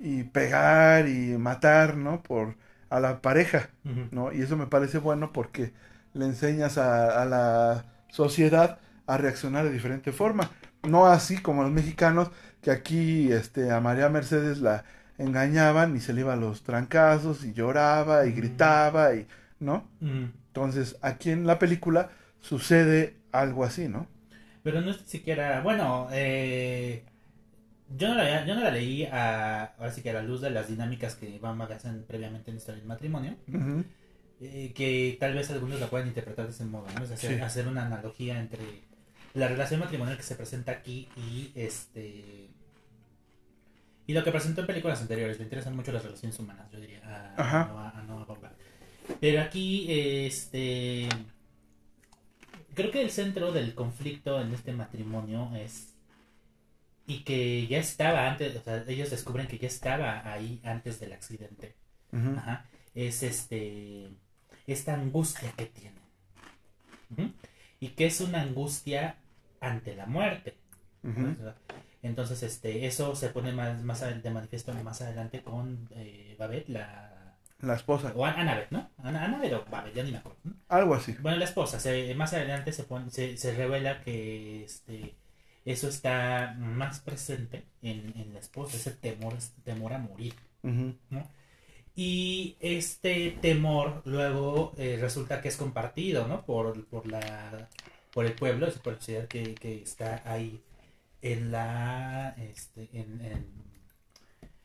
y pegar y matar, ¿no? Por a la pareja. ¿no? Y eso me parece bueno porque le enseñas a, a la sociedad a reaccionar de diferente forma. No así como los mexicanos, que aquí este, a María Mercedes la engañaban y se le iba a los trancazos y lloraba y gritaba y, ¿no? Entonces, aquí en la película sucede algo así, ¿no? Pero no es siquiera. Bueno, eh, yo, no la, yo no la leí a, ahora sí que a la luz de las dinámicas que Van hacen previamente en Historia del Matrimonio. Eh, que tal vez algunos la puedan interpretar de ese modo, ¿no? Es hacer, Sí. hacer una analogía entre la relación matrimonial que se presenta aquí y este. Y lo que presentó en películas anteriores. Le interesan mucho las relaciones humanas, yo diría. A, Ajá. a Noah- a Noah Baumbach. Pero aquí, este. Creo que el centro del conflicto en este matrimonio es. Y que ya estaba antes, o sea, ellos descubren que ya estaba ahí antes del accidente. Ajá. Es este. Esta angustia que tienen. Y que es una angustia ante la muerte. Entonces, este, eso se pone más, más de manifiesto más adelante con eh, Babette, la. La esposa, O An- Annabeth, ¿no? Annabeth o Babette, ya ni me acuerdo. ¿no? algo así. Bueno, la esposa, se- más adelante se, pone, se, se revela que este, eso está más presente en, en la esposa, ese temor, temor a morir. Y este temor luego eh, resulta que es compartido, ¿no? Por, por, la, por el pueblo, por la sociedad que, que está ahí en la... Este, en, en-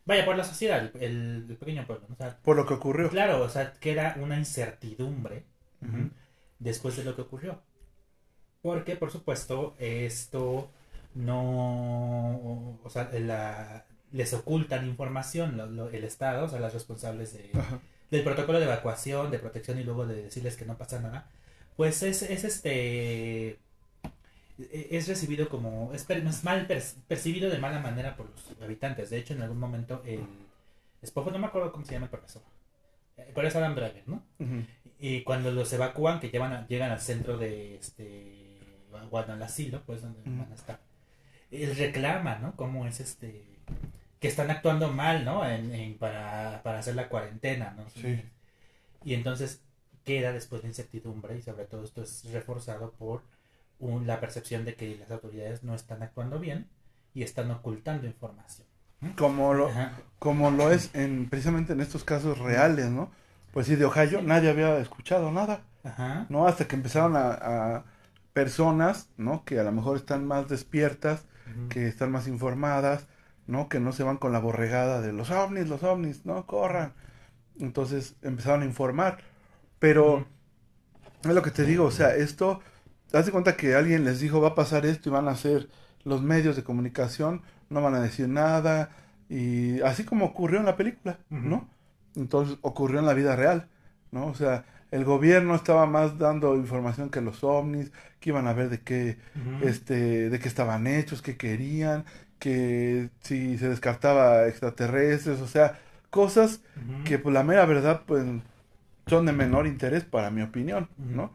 vaya, por la sociedad, el, el pequeño pueblo, ¿no? O sea, Por lo que ocurrió. claro, o sea, que era una incertidumbre después de lo que ocurrió. Porque, por supuesto, esto no... O sea, la, les ocultan información lo- lo- el Estado, o sea, las responsables de, del protocolo de evacuación, de protección y luego de decirles que no pasa nada, pues es, es este e- es recibido como es, per- es mal per- percibido de mala manera por los habitantes. De hecho, en algún momento el esposo, no me acuerdo cómo se llama el profesor, eh, pero es Adam Driver, ¿no? Y cuando los evacúan, que llevan a- llegan al centro de este bueno, al asilo, pues donde van a estar. Él reclama, ¿no? Cómo es este que están actuando mal, ¿no? En, en- para, para hacer la cuarentena, ¿no? Sí. Y entonces queda después la incertidumbre y sobre todo esto es reforzado por un- la percepción de que las autoridades no están actuando bien y están ocultando información. Como lo, Ajá. como lo es en precisamente en estos casos reales, ¿no? Pues sí, de Ohio nadie había escuchado nada, Ajá. ¿no? Hasta que empezaron a, a personas, ¿no? Que a lo mejor están más despiertas, Que están más informadas, ¿no? Que no se van con la borregada de los ovnis, los ovnis, no corran. Entonces empezaron a informar. Pero es lo que te digo, o sea, esto, haz de cuenta que alguien les dijo va a pasar esto y van a hacer los medios de comunicación, no van a decir nada, y así como ocurrió en la película. ¿no? Entonces ocurrió en la vida real, ¿no? O sea, el gobierno estaba más dando información que los ovnis, que iban a ver de qué, este, de qué estaban hechos, qué querían, que si se descartaba extraterrestres, o sea, cosas que pues la mera verdad pues son de menor interés para mi opinión. ¿no?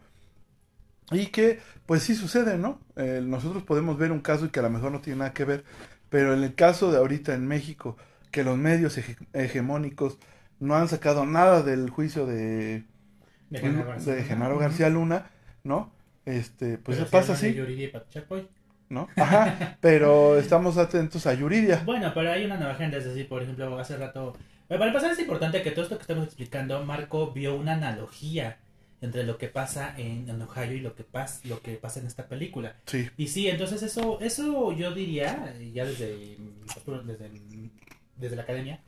Y que pues sí sucede, ¿no? Eh, nosotros podemos ver un caso y que a lo mejor no tiene nada que ver, pero en el caso de ahorita en México, que los medios hege- hegemónicos no han sacado nada del juicio de, De Genaro García. de Genaro. García Luna, ¿no? Este, pues se pasa así. ¿no? Ajá, [laughs] pero estamos atentos a Yuridia. Bueno, pero hay una nueva agenda, es decir, por ejemplo, hace rato... eh, Para empezar es importante que todo esto que estamos explicando, Marco vio una analogía entre lo que pasa en, en Ohio y lo que, pasa lo que pasa en esta película. Sí, Y sí, entonces eso, eso yo diría, ya desde, desde, desde la academia,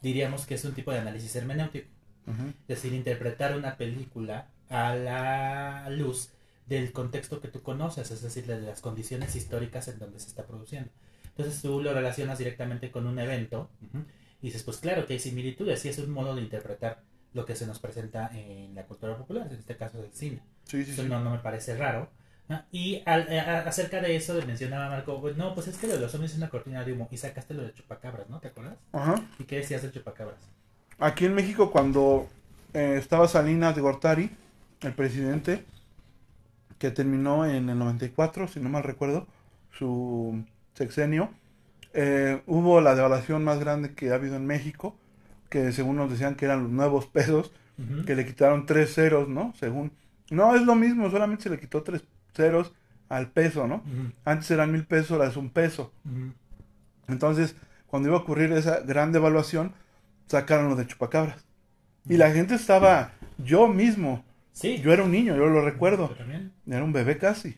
diríamos que es un tipo de análisis hermenéutico. Ujú, Es decir, interpretar una película a la luz del contexto que tú conoces, es decir, de las condiciones históricas en donde se está produciendo. Entonces tú lo relacionas directamente con un evento ujú, y dices, pues claro que hay similitudes y es un modo de interpretar lo que se nos presenta en la cultura popular, en este caso del cine. sí, sí, Eso sí. no, no me parece raro. ¿no? Y al- a- acerca de eso mencionaba Marco, pues, no, pues es que lo de los hombres es una cortina de humo y sacaste lo de chupacabras, ¿no? ¿Te acuerdas? Ajá. ¿Y qué decías de chupacabras? Aquí en México, cuando eh, estaba Salinas de Gortari, el presidente, que terminó en el 94, si no mal recuerdo, su sexenio, eh, hubo la devaluación más grande que ha habido en México, que según nos decían que eran los nuevos pesos, que le quitaron tres ceros, ¿no? Según... No, es lo mismo, solamente se le quitó tres ceros al peso, ¿no? Antes eran mil pesos, ahora es un peso. Entonces, cuando iba a ocurrir esa gran devaluación, sacaron lo de chupacabras. Y la gente estaba, yo mismo, Sí. yo era un niño, yo lo recuerdo, Yo también. era un bebé casi.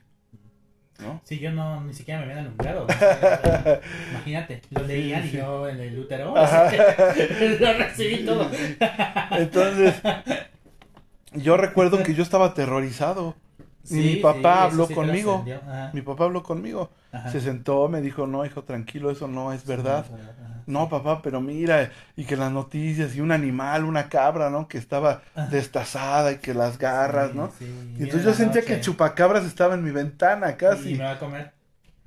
¿no? Sí, yo no, ni siquiera me habían alumbrado. o [laughs] sea, Imagínate, lo leían Sí, y yo en el útero. [laughs] Lo recibí todo. Entonces, yo recuerdo que yo estaba aterrorizado. Y mi Sí, papá sí, habló sí conmigo. Mi papá habló conmigo. Se sentó, me dijo, no, hijo, tranquilo, eso no es verdad. Ajá. No, papá, pero mira, y que las noticias, y un animal, una cabra, ¿no? Que estaba Ajá. destazada y que las garras, Sí, ¿no? sí, Y entonces yo sentía noche. que chupacabras estaba en mi ventana Y casi. me va a comer.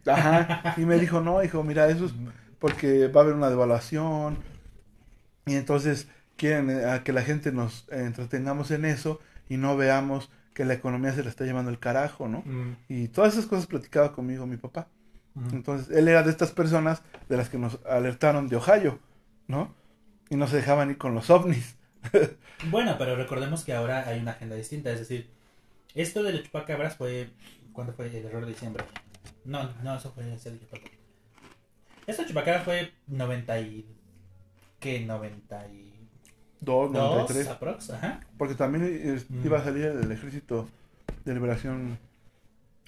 Ajá. [laughs] Y me dijo, no, hijo, mira, eso es porque va a haber una devaluación. Y entonces quieren eh, a que la gente nos entretengamos en eso y no veamos que la economía se le está llevando el carajo, ¿no? Mm, Y todas esas cosas platicaba conmigo mi papá. mm. Entonces él era de estas personas de las que nos alertaron de Ohio, ¿no? Y no se dejaban ir con los ovnis. [laughs] Bueno, pero recordemos que ahora hay una agenda distinta. Es decir, esto del chupacabras fue. ¿Cuándo fue el error de diciembre? No, no, eso fue ese de chupacabras. Esto de chupacabras fue 90 y. ¿Qué? 92 2, 93. aprox, ajá. Porque también eh, Mm. iba a salir el Ejército de Liberación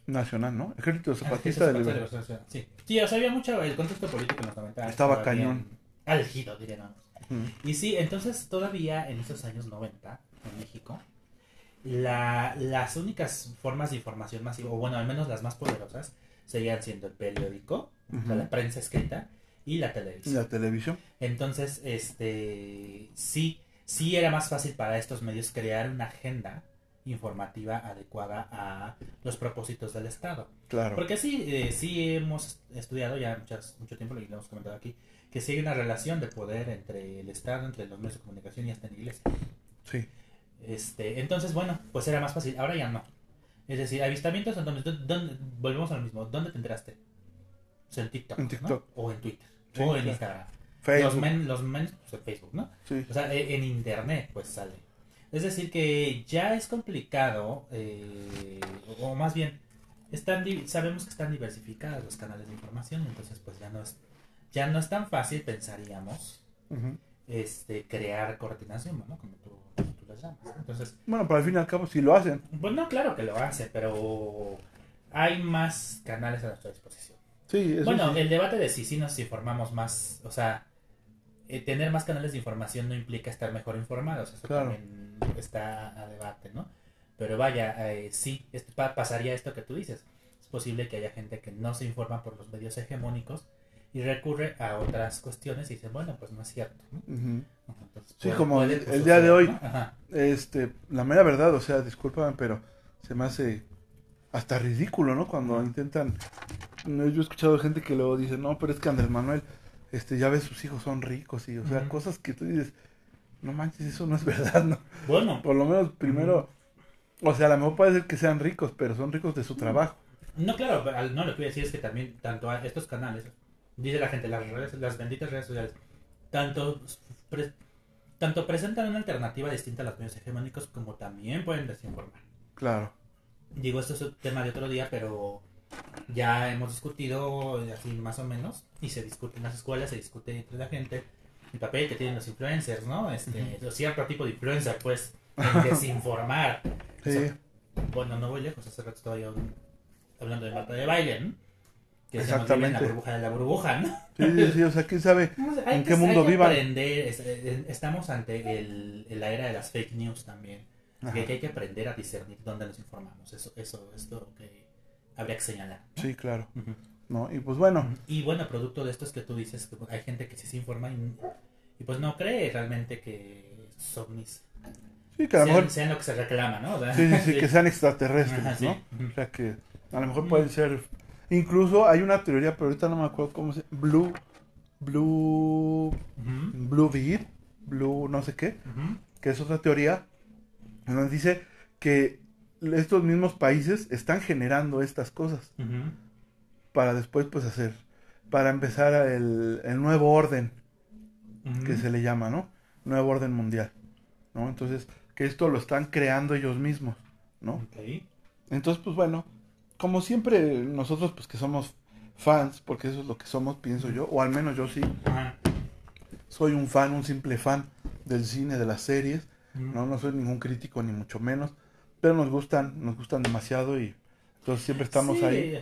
Nacional, ¿no? Ejército Ah, Zapatista de Liberación. sí, sí. Sí, o sea, había mucho. El contexto político en los 90 Estaba cañón. Álgido, diríamos. Mm. Y sí, entonces todavía en esos años 90 en México, la, las únicas formas de información masiva, o bueno, al menos las más poderosas, seguían siendo el periódico, o sea, la prensa escrita, y la televisión. la televisión. Entonces, este, sí, sí era más fácil para estos medios crear una agenda informativa adecuada a los propósitos del Estado. Claro. Porque sí, eh, sí hemos estudiado ya muchas, mucho tiempo, lo hemos comentado aquí, que hay una relación de poder entre el Estado, entre los medios de comunicación y hasta en la iglesia. Sí. Este, entonces, bueno, pues era más fácil. Ahora ya no. Es decir, avistamientos en donde, donde- volvemos a lo mismo. ¿Dónde te enteraste? Pues en TikTok. En ¿no? TikTok. O en Twitter. Sí, o en claro. Instagram. Facebook. Los men, los men, pues en Facebook, ¿no? Sí. O sea, e- en internet, pues sale. Es decir, que ya es complicado, eh, o más bien, están, sabemos que están diversificados los canales de información, entonces pues ya no es, ya no es tan fácil, pensaríamos, este, crear coordinación, ¿no? Como tú, las llamas. Entonces, Bueno, pero al fin y al cabo sí lo hacen. pues no, claro que lo hace, pero hay más canales a nuestra disposición. Sí, eso Bueno, sí. el debate de si sí nos informamos más, o sea, eh, tener más canales de información no implica estar mejor informados, eso Claro. también está a debate, ¿no? Pero vaya, eh, sí, esto, pasaría esto que tú dices. Es posible que haya gente que no se informa por los medios hegemónicos y recurre a otras cuestiones y dice, bueno, pues no es cierto. ¿no? Entonces Sí, como el- el día de hoy. Este, la mera verdad, o sea, discúlpame, pero se me hace hasta ridículo, ¿no? Cuando intentan. No, Yo he escuchado gente que luego dice, no, pero es que Andrés Manuel, este, ya ves, sus hijos son ricos y, o sea, cosas que tú dices, no manches, eso no es [laughs] verdad, ¿no? Bueno, Por lo menos primero, o sea, a lo mejor puede ser que sean ricos, pero son ricos de su trabajo. No, claro, no, lo que voy a decir es que también, tanto a estos canales, dice la gente, las redes, las benditas redes sociales, tanto, pre- tanto presentan una alternativa distinta a los medios hegemónicos como también pueden desinformar. Claro. Digo, esto es un tema de otro día, pero ya hemos discutido eh, así más o menos, y se discute en las escuelas, se discute entre la gente, el papel que tienen los influencers, ¿no? Este, o cierto tipo de influencer, pues, en [laughs] desinformar. Sí, O sea, bueno, no voy lejos, hace rato estaba yo hablando de Marta de baile, ¿no? Que se vive en la Exactamente. burbuja de la burbuja, ¿no? sí, sí, sí, o sea, quién sabe. [laughs] ¿En que- qué mundo vivan? es- estamos ante el, la era de las fake news también. Que, que hay que aprender a discernir dónde nos informamos. Eso, eso es lo que habría que señalar. ¿no? Sí, claro. ¿No? Y pues bueno, Y bueno, producto de esto es que tú dices que hay gente que sí se informa y, y pues no cree realmente que son mis sí, que a lo sean, mejor, sean lo que se reclama, ¿no? O sea, sí, sí, sí, [laughs] que sean extraterrestres, Ajá. ¿no? O sea que a lo mejor pueden ser. Incluso hay una teoría, pero ahorita no me acuerdo cómo se. Blue. Blue. Blue Beat. Blue no sé qué. Que es otra teoría. donde dice que estos mismos países están generando estas cosas. Para después, pues hacer. Para empezar el, el nuevo orden que se le llama, ¿no? Nuevo orden mundial. ¿No? Entonces, que esto lo están creando ellos mismos. ¿no? Entonces, pues bueno, como siempre nosotros pues que somos fans, porque eso es lo que somos, pienso yo, o al menos yo sí, soy un fan, un simple fan del cine, de las series, no, no soy ningún crítico ni mucho menos, pero nos gustan, nos gustan demasiado y entonces siempre estamos Sí, ahí.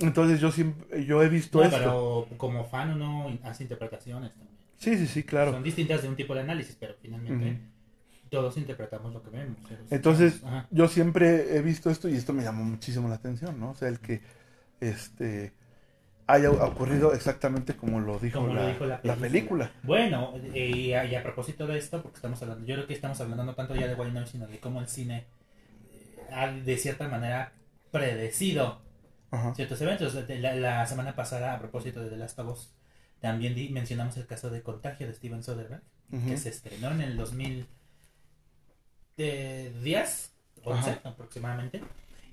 Entonces yo siempre, yo he visto No, esto. pero como fan uno hace interpretaciones también. Sí, sí, sí, claro. Son distintas de un tipo de análisis, pero finalmente todos interpretamos lo que vemos. Entonces, yo siempre he visto esto y esto me llamó muchísimo la atención, ¿no? O sea, el que este haya ocurrido exactamente como lo dijo, Como lo la, dijo la la película. Bueno, eh, y a, y a propósito de esto, porque estamos hablando, yo creo que estamos hablando no tanto ya de Wayne sino de cómo el cine de cierta manera predecido Ajá. ciertos eventos. De- La, la semana pasada, a propósito de The Last of Us, también di- mencionamos el caso de Contagio de Steven Soderbergh, que se estrenó en el 2010, 11 Ajá. aproximadamente,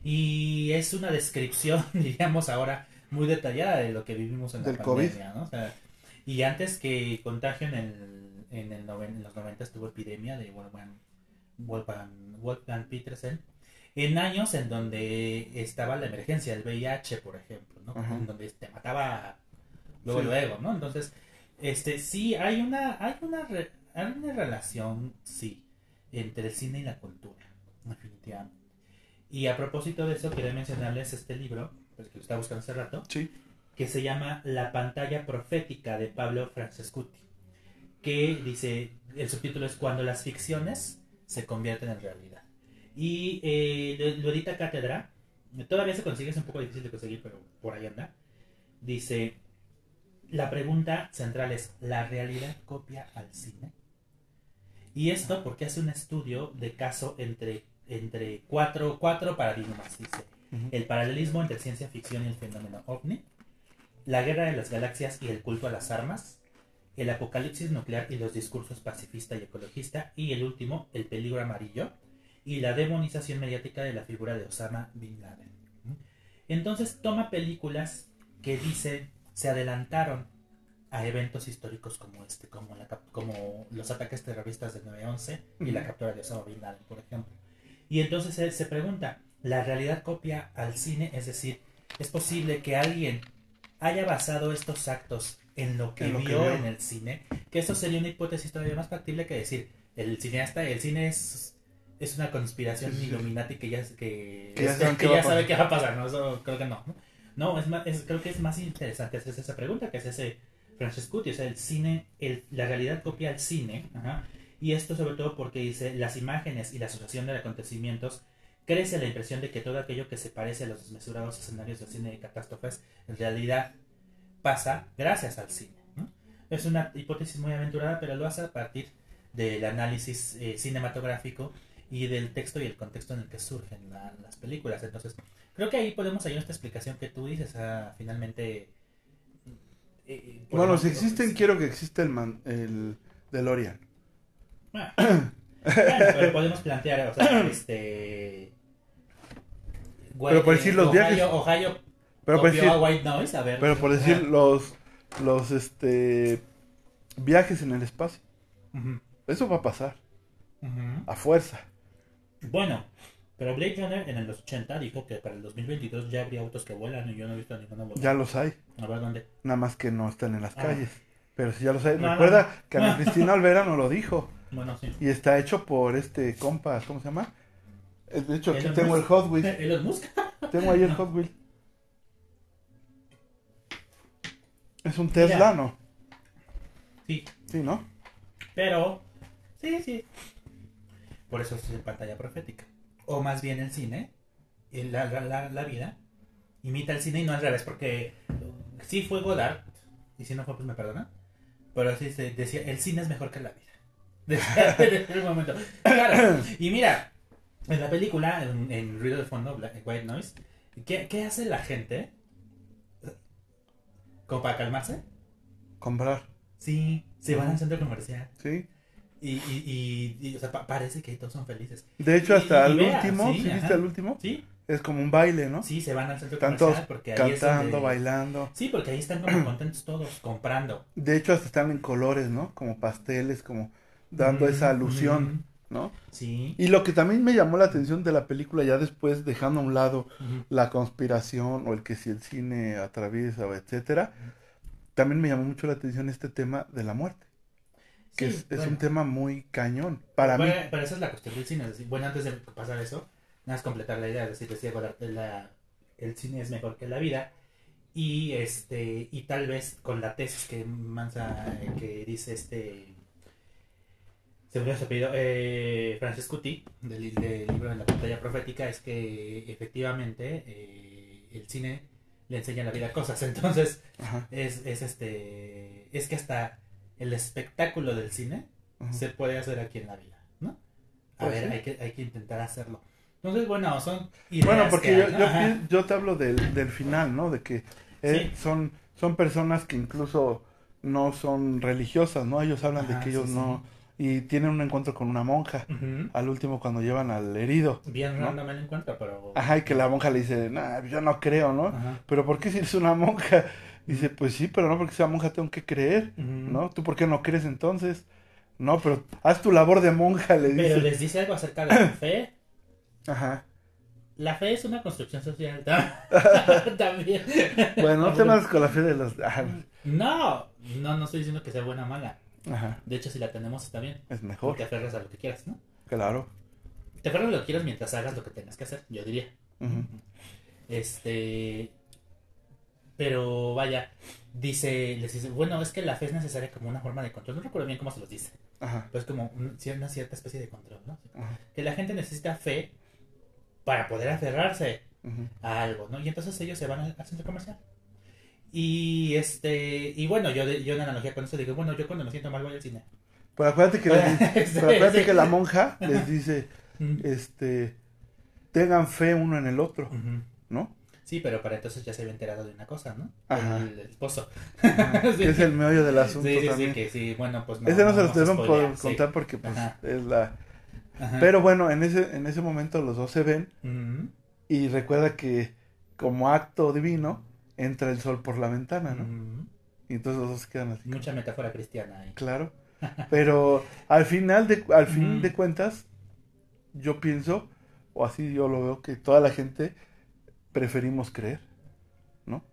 y es una descripción, [laughs] diríamos ahora, muy detallada de lo que vivimos en la COVID. pandemia, ¿no? O sea, y antes que Contagio en, el, en, el noven- en los 90 estuvo epidemia de Wolfgang, Wolfgang, Wolfgang Petersen, en años en donde estaba la emergencia del VIH, por ejemplo, ¿no? Ajá. En donde te mataba luego, Sí. luego, ¿no? Entonces, este, sí, hay una, hay una, re- hay una relación, sí, entre el cine y la cultura, definitivamente. Y a propósito de eso, quería mencionarles este libro, pues, que lo estaba buscando hace rato, Sí. que se llama La pantalla profética de Pablo Francescuti, que dice, el subtítulo es Cuando las ficciones se convierten en realidad. Y eh, lo, lo edita Cátedra, todavía se consigue, es un poco difícil de conseguir, pero por ahí anda. Dice, la pregunta central es, ¿la realidad copia al cine? Y esto porque hace un estudio de caso entre, entre cuatro, cuatro paradigmas, dice. El paralelismo entre ciencia ficción y el fenómeno ovni, la guerra de las galaxias y el culto a las armas, el apocalipsis nuclear y los discursos pacifista y ecologista, y el último, el peligro amarillo, y la demonización mediática de la figura de Osama Bin Laden. Entonces toma películas que dicen se adelantaron a eventos históricos como este, como, la cap- como los ataques terroristas del 9-11 y la captura de Osama Bin Laden, por ejemplo. Y entonces se, se pregunta, ¿la realidad copia al cine? Es decir, ¿es posible que alguien haya basado estos actos en lo que En lo que vio vio. en el cine? Que eso sería una hipótesis todavía más factible que decir, el cineasta, el cine es, es una conspiración Sí, sí. Illuminati que ya, que, Que ya que ya sabe qué va a pasar, ¿no? Eso creo que no. ¿no? Es más, es- creo que es más interesante hacerse esa pregunta que ese Francescuti, o sea, el cine, el, la realidad copia al cine, ajá, y esto sobre todo porque dice, las imágenes y la asociación de acontecimientos crece la impresión de que todo aquello que se parece a los desmesurados escenarios del cine de catástrofes en realidad pasa gracias al cine. ¿no? Es una hipótesis muy aventurada, pero lo hace a partir del análisis eh, cinematográfico y del texto y el contexto en el que surgen la- las películas. Entonces, creo que ahí podemos hallar esta explicación que tú dices, ah, finalmente... eh, Bueno, podemos- si existen, quiero que exista el, man, el DeLorean. Ah. [laughs] Bueno, pero podemos plantear, o sea, [coughs] este... Pero por decir los Ohio, viajes- Ohio Pero por decir, a White Noise, a ver. pero por decir Ah. los, los este, viajes en el espacio. Eso va a pasar, a fuerza. Bueno, pero Blade Runner en los 80 dijo que para el 2022 ya habría autos que vuelan y yo no he visto ninguno volar. Ya los hay, A ver dónde. nada más que no están en las Ah. calles. Pero si ya los hay, No, no, recuerda que Ana no. Cristina Olvera nos lo dijo. Bueno, sí. Y está hecho por este compa, ¿cómo se llama? Eh, De hecho, aquí tengo el. Hot Wheels. Elon Musk. [laughs] Tengo ahí el Hot Wheels. Es un Tesla, ¿no? Sí, Sí, ¿no? pero... Sí, sí. Por eso es pantalla profética. O más bien el cine, la, la, la, la vida, imita el cine y no al revés, porque sí fue Godard, y si no fue, pues me perdona, pero sí se decía, el cine es mejor que la vida. [laughs] Desde [laughs] el momento. Claro, y mira, en la película, en, en Ruido de Fondo, Black- White Noise, ¿qué, ¿qué hace la gente? ¿Como para calmarse? Comprar. Sí, se van al centro comercial. Sí. Y, y, y, y, o sea, pa- parece que todos son felices. De hecho, hasta el vea, último, sí, ¿sí viste el último? Sí, Es como un baile, ¿no? sí, se van al centro Están comercial porque ahí es donde- cantando, bailando. Sí, porque ahí están como [clears throat] contentos todos, comprando. De hecho, hasta están en colores, ¿no? Como pasteles, como dando esa Mm, alusión, mm, ¿no? Sí. Y lo que también me llamó la atención de la película, ya después dejando a un lado la conspiración o el que si el cine atraviesa o etcétera, también me llamó mucho la atención este tema de la muerte, que Sí, es, un tema muy cañón para Bueno, mí. Pero esa es la cuestión del cine. Bueno, antes de pasar eso, nada más completar la idea. Es decir, decía la- el cine es mejor que la vida. Y este y tal vez con la tesis que Mansa, eh, que dice este. Se me su apellido, eh, Francescuti, del, del libro de la pantalla profética, es que efectivamente eh, el cine le enseña a la vida cosas. [laughs] Entonces, Ajá, es, es este. Es que hasta el espectáculo del cine se puede hacer aquí en la vida, ¿no? A Pues ver, sí. hay, que, hay que intentar hacerlo. Entonces, bueno, son ideas Bueno, porque que yo, yo, te hablo del, del final, ¿no? De que eh, Sí. son, son personas que incluso no son religiosas, ¿no? Ellos hablan de que ellos sí, no... Y tienen un encuentro con una monja, al último cuando llevan al herido. Bien ¿no? random el encuentro, pero... Ajá, y que la monja le dice, nah, yo no creo, ¿no? Ajá. Pero ¿por qué si eres una monja? Dice, pues sí, pero no porque sea monja tengo que creer. ¿no? ¿Tú por qué no crees entonces? No, pero haz tu labor de monja, le Pero dice. les dice algo acerca de la [coughs] fe. Ajá. La fe es una construcción social. [laughs] También. Bueno, no te metas con la fe de los... Ajá, No, no, no estoy diciendo que sea buena o mala. ajá, De hecho, si la tenemos está bien. es mejor, Te aferras a lo que quieras, ¿no? claro. Te aferras a lo que quieras mientras hagas lo que tengas que hacer, yo diría. Este. Pero vaya, dice, les dice, bueno, es que la fe es necesaria como una forma de control. No recuerdo bien cómo se los dice, Ajá, pero es como un- una cierta especie de control, ¿no? ajá, Que la gente necesita fe para poder aferrarse a algo, ¿no? Y entonces ellos se van al, al centro comercial. Y este, y bueno, yo, de- yo en analogía con eso digo, bueno, yo cuando me siento mal voy al cine. Pero acuérdate que, [laughs] Sí, pero acuérdate sí. que la monja les dice, este, tengan fe uno en el otro. ¿no? Sí, pero para entonces ya se había enterado de una cosa, ¿no? Ajá. El, el esposo. Ajá, [laughs] Sí. Es el meollo del asunto Sí, sí, sí, también. que sí, bueno, pues Ese no, se los poder sí. contar porque pues Ajá. es la... Ajá. Pero bueno, en ese, en ese momento los dos se ven y recuerda que como acto divino entra el sol por la ventana, ¿no? Y entonces los dos quedan así. Mucha metáfora cristiana ahí. Claro. [laughs] Pero al final de, al fin de cuentas, yo pienso, o así yo lo veo, que toda la gente preferimos creer, ¿no?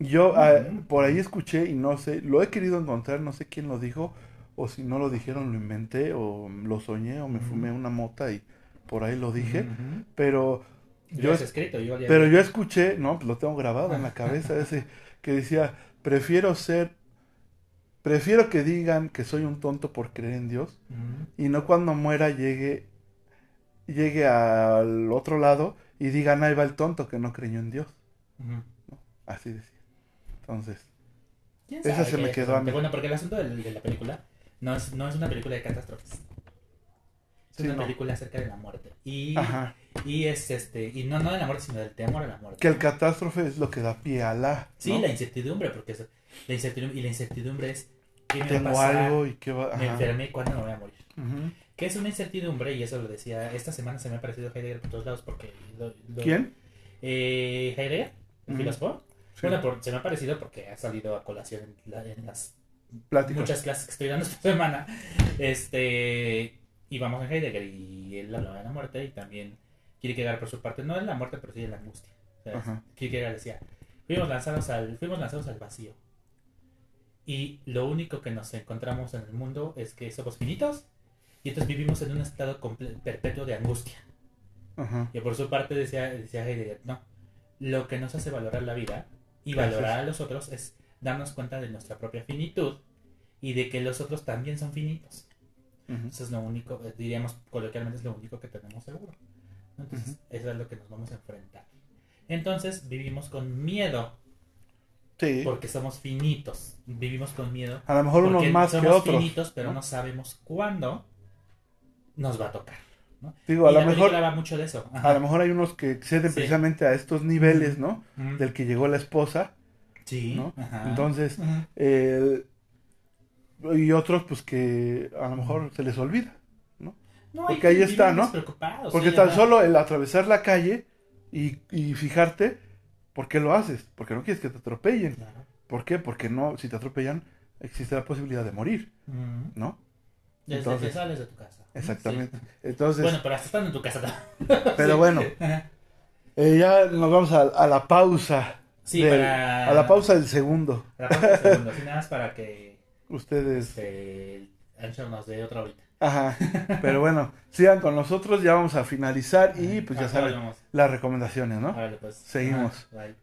Yo ah, por ahí escuché y no sé, lo he querido encontrar, no sé quién lo dijo, o si no lo dijeron, lo inventé, o lo soñé, o me fumé una mota y por ahí lo dije, pero Yo escrito, pero yo escuché, no, pues lo tengo grabado en la [laughs] cabeza ese que decía, prefiero ser, prefiero que digan que soy un tonto por creer en Dios y no cuando muera llegue, llegue al otro lado y digan, ahí va el tonto que no creyó en Dios. Así decía. Entonces, ¿Quién Esa se me qué quedó a mí. Bueno, porque el asunto de, la película no es, no es una película de catástrofes. Es Sí, una no. película acerca de la muerte. Y, ajá, y es este, y no, no de la muerte, sino del temor a la muerte. que el catástrofe es lo que da pie a la. Sí, la incertidumbre, porque es- la incertidumbre, y la incertidumbre es ¿qué me va a Tengo pasar? algo y qué va. Me ajá. enfermé, ¿cuándo me voy a morir? Ujú. Que es una incertidumbre, y eso lo decía, esta semana se me ha parecido Heidegger por todos lados, porque... lo- lo- ¿Quién? Eh, Heidegger, el Ujú. filósofo. Sí. Bueno, por- se me ha parecido porque ha salido a colación en, la- en las Pláticas. muchas clases que estoy dando esta [laughs] semana. Este, y vamos a Heidegger y él hablaba de la muerte y también Kierkegaard por su parte, no de la muerte, pero sí de la angustia. Kierkegaard decía, fuimos lanzados al, fuimos lanzados al vacío. Y lo único que nos encontramos en el mundo es que somos finitos y entonces vivimos en un estado perpetuo de angustia. Ajá. Y por su parte decía, decía Heidegger, no, lo que nos hace valorar la vida y Gracias. valorar a los otros es darnos cuenta de nuestra propia finitud y de que los otros también son finitos. Eso es lo único, eh, diríamos coloquialmente es lo único que tenemos seguro. Entonces, eso es lo que nos vamos a enfrentar. Entonces, vivimos con miedo Sí. porque somos finitos. Vivimos con miedo A lo mejor unos más que somos otros. finitos, pero ¿no? no sabemos cuándo nos va a tocar. ¿no? Digo, a y lo la mejor, va mucho de eso. a lo mejor hay unos que exceden Sí. precisamente a estos niveles, ¿no? Del que llegó la esposa, Sí. ¿no? ajá. Entonces, el- y otros pues que a lo mejor se les olvida. No, porque ahí está, ¿no? Porque sí, tan solo el atravesar la calle y, y fijarte, ¿por qué lo haces? Porque no quieres que te atropellen. Claro. ¿Por qué? Porque no, si te atropellan, existe la posibilidad de morir. ¿no? Desde Entonces- que sales de tu casa. Exactamente. Sí. Entonces, Bueno, pero hasta estando en tu casa. también. [laughs] pero Sí. bueno, eh, ya nos vamos a, a la pausa. Sí, del- para... A la pausa del segundo. A la pausa de segundo, sí, nada más para que Ustedes. este, Ancho nos dé otra ahorita. Ajá. [laughs] Pero bueno, sigan con nosotros, ya vamos a finalizar y pues ya saben vamos. las recomendaciones, ¿no? Órale, pues. Seguimos. Ajá, bye.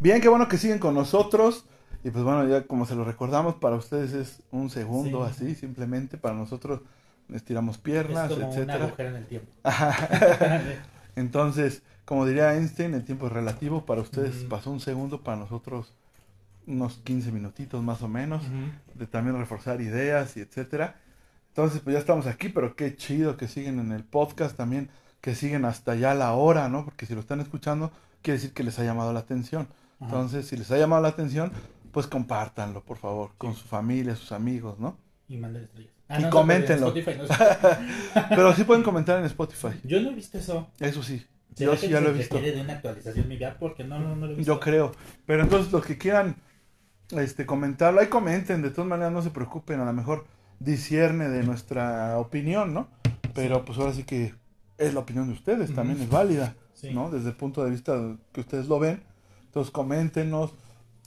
Bien, qué bueno que siguen con nosotros. Y pues bueno, ya como se lo recordamos, para ustedes es un segundo Sí. así, simplemente. Para nosotros estiramos Es piernas, como un etcétera. agujero en el tiempo. [laughs] [laughs] Entonces, como diría Einstein, el tiempo es relativo. Para ustedes pasó un segundo, para nosotros unos 15 minutitos más o menos. De también reforzar ideas y etcétera. Entonces, pues ya estamos aquí, pero qué chido que siguen en el podcast también, que siguen hasta ya la hora, ¿no? Porque si lo están escuchando, quiere decir que les ha llamado la atención. Entonces, si les ha llamado la atención, pues compártanlo, por favor, con Sí. su familia, sus amigos, ¿no? Y manden estrellas. Y no, coméntenlo. en Spotify, no. [laughs] Pero sí pueden comentar en Spotify, Yo no he visto eso. eso sí. ¿Será Yo sí ya lo he visto. de una actualización? Porque no, no, no lo he visto. Yo creo. Pero entonces los que quieran este comentarlo, ahí comenten, de todas maneras no se preocupen, a lo mejor discierne de nuestra opinión, ¿no? Pero pues ahora sí que es la opinión de ustedes, también es válida, Sí. ¿no? Desde el punto de vista que ustedes lo ven. Entonces coméntenos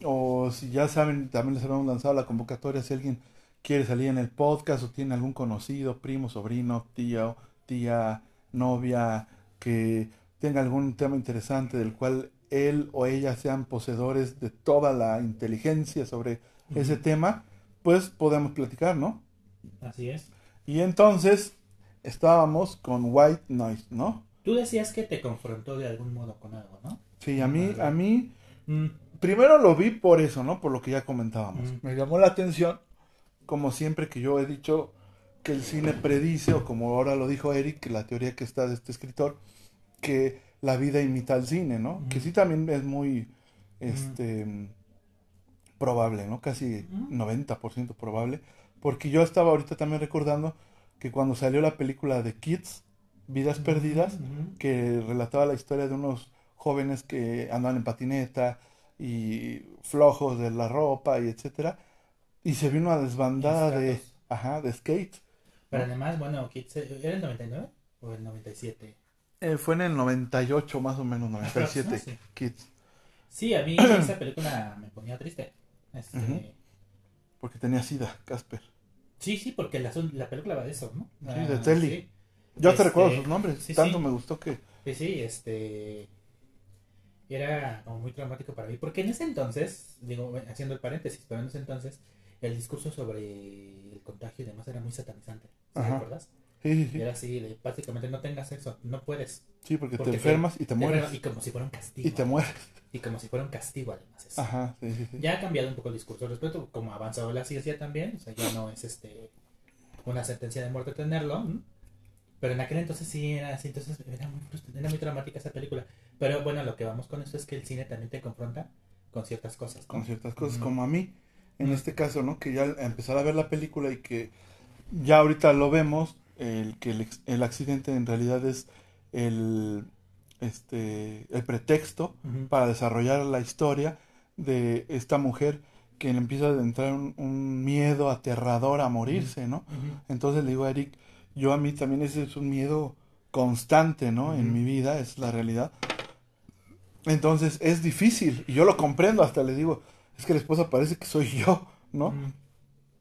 o si ya saben, también les habíamos lanzado la convocatoria si alguien quiere salir en el podcast o tiene algún conocido, primo, sobrino, tía, tía, novia, que tenga algún tema interesante del cual él o ella sean poseedores de toda la inteligencia sobre ese tema, pues podemos platicar, ¿no? Así es. Y entonces estábamos con White Noise, ¿no? Tú decías que te confrontó de algún modo con algo, ¿no? Sí, a mí, a mí, Mm, primero lo vi por eso, ¿no? Por lo que ya comentábamos. Me llamó la atención, como siempre que yo he dicho que el cine predice, o como ahora lo dijo Eric, la teoría que está de este escritor, que la vida imita al cine, ¿no? Que sí también es muy, este, probable, ¿no? Casi Ujú. 90% probable. Porque yo estaba ahorita también recordando que cuando salió la película de Kids, Vidas Perdidas, que relataba la historia de unos jóvenes que andaban en patineta y flojos de la ropa y etcétera y se vino una desbandada de ajá de skate Pero además, bueno, Kids, ¿era el 99 o el 97? Eh, fue en el 98 más o menos 97 Ah, sí. Kids Sí, a mí [clears throat] esa película me ponía triste. Este, porque tenía sida Casper Sí, sí, porque la, la película va de eso, ¿no? Sí, Ah, de Telly. sí. yo te Este, recuerdo sus nombres sí, tanto me gustó que Sí, sí, este. Era como muy traumático para mí. Porque en ese entonces, digo, haciendo el paréntesis, pero en ese entonces, el discurso sobre el contagio y demás era muy satanizante. Sí sí, Era así, de prácticamente no tengas sexo, no puedes. Sí, porque, porque te te- enfermas y te Te mueres Y como si fuera un castigo. y te mueres Y como si fuera un castigo, además. eso. ajá sí sí sí Ya ha cambiado un poco el discurso al respecto, como ha avanzado la ciencia también, o sea, ya no es este una sentencia de muerte tenerlo, ¿m? Pero en aquel entonces sí era así, entonces era muy, era muy dramática esa película. Pero bueno, lo que vamos con esto es que el cine también te confronta con ciertas cosas. ¿no? con ciertas cosas, como a mí, en este caso, ¿no? Que ya empezar a ver la película y que ya ahorita lo vemos, el que el, el accidente en realidad es el, este, el pretexto para desarrollar la historia de esta mujer que le empieza a entrar un, un miedo aterrador a morirse, ¿no? Entonces le digo a Eric, yo a mí también ese es un miedo constante, ¿no? En mi vida, es la realidad. Entonces es difícil, y yo lo comprendo, hasta le digo, es que la esposa parece que soy yo, ¿no?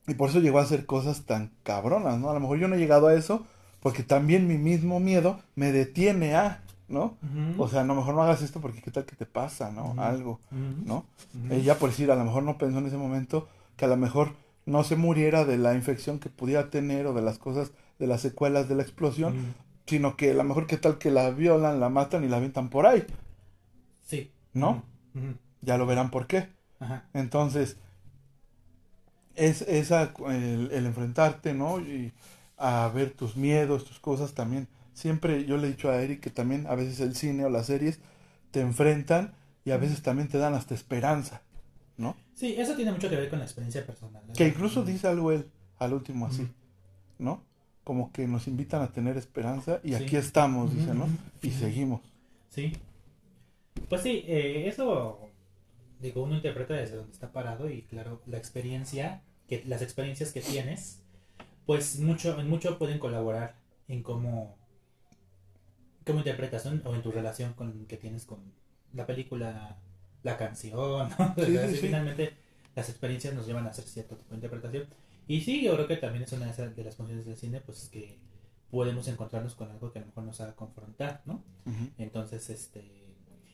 Y por eso llegó a hacer cosas tan cabronas, ¿no? A lo mejor yo no he llegado a eso, porque también mi mismo miedo me detiene a, ¿no? O sea, no, mejor no hagas esto porque qué tal que te pasa, ¿no? Algo. ¿no? Ella, por decir, a lo mejor no pensó en ese momento que a lo mejor no se muriera de la infección que pudiera tener o de las cosas, de las secuelas de la explosión, sino que a lo mejor qué tal que la violan, la matan y la avientan por ahí. Sí. ¿No? Ya lo verán por qué. Ajá. Entonces, es esa, el, el enfrentarte, ¿no? Y a ver tus miedos, tus cosas también. Siempre yo le he dicho a Eric que también a veces el cine o las series te enfrentan y a veces también te dan hasta esperanza, ¿no? Sí, eso tiene mucho que ver con la experiencia personal. Que incluso dice algo él al último así. ¿no? Como que nos invitan a tener esperanza y Sí. aquí estamos, dice, ¿no? Y seguimos. Sí. Pues sí, eh, eso, digo, uno interpreta desde donde está parado y claro, la experiencia, que las experiencias que tienes, pues mucho, en mucho pueden colaborar en cómo, cómo interpretas o en tu relación con que tienes con la película, la canción, ¿no? Sí, [laughs] sí, Así, sí. Finalmente las experiencias nos llevan a hacer cierto tipo de interpretación. Y sí, yo creo que también es una de las funciones del cine, pues que podemos encontrarnos con algo que a lo mejor nos haga confrontar, ¿no? Entonces, este.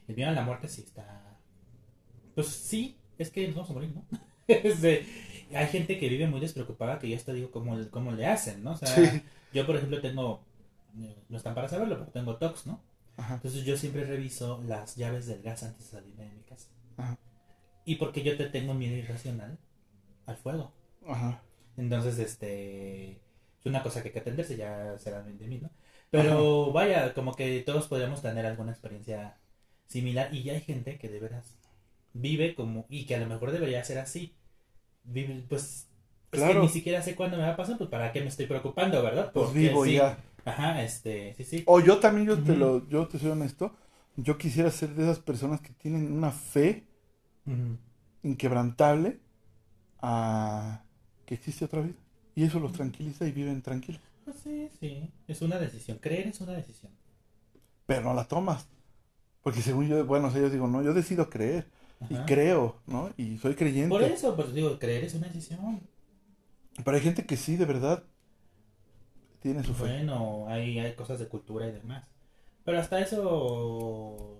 El miedo a la muerte sí está. Pues sí, es que nos vamos a morir, ¿no? [laughs] Este, hay gente que vive muy despreocupada que ya hasta digo cómo, cómo le hacen, ¿no? O sea, Sí. yo por ejemplo tengo. eh, No están para saberlo, pero tengo TOX, ¿no? Ajá. Entonces yo siempre reviso las llaves del gas antes de salirme de mi casa. Ajá. Y porque yo te tengo miedo irracional al fuego. Ajá. Entonces, este. Es una cosa que hay que atenderse, ya será de mí, ¿no? Pero vaya, como que todos podríamos tener alguna experiencia similar y ya hay gente que de veras vive como. y que a lo mejor debería ser así. Vive, pues. Es que Claro. ni siquiera sé cuándo me va a pasar, pues para qué me estoy preocupando, ¿verdad? Pues Porque vivo sí. ya. Ajá, este, sí, sí. O yo también, yo te lo, yo te soy honesto, yo quisiera ser de esas personas que tienen una fe inquebrantable a que existe otra vida. Y eso los tranquiliza y viven tranquilos. Pues sí, sí. Es una decisión. Creer es una decisión. Pero no la tomas. Porque según yo, bueno, o sea, yo digo, no, yo decido creer. Y creo, ¿no? Y soy creyente. Por eso, pues digo, creer es una decisión. Pero hay gente que sí, de verdad, tiene su fe. Bueno, hay, hay cosas de cultura y demás. Pero hasta eso.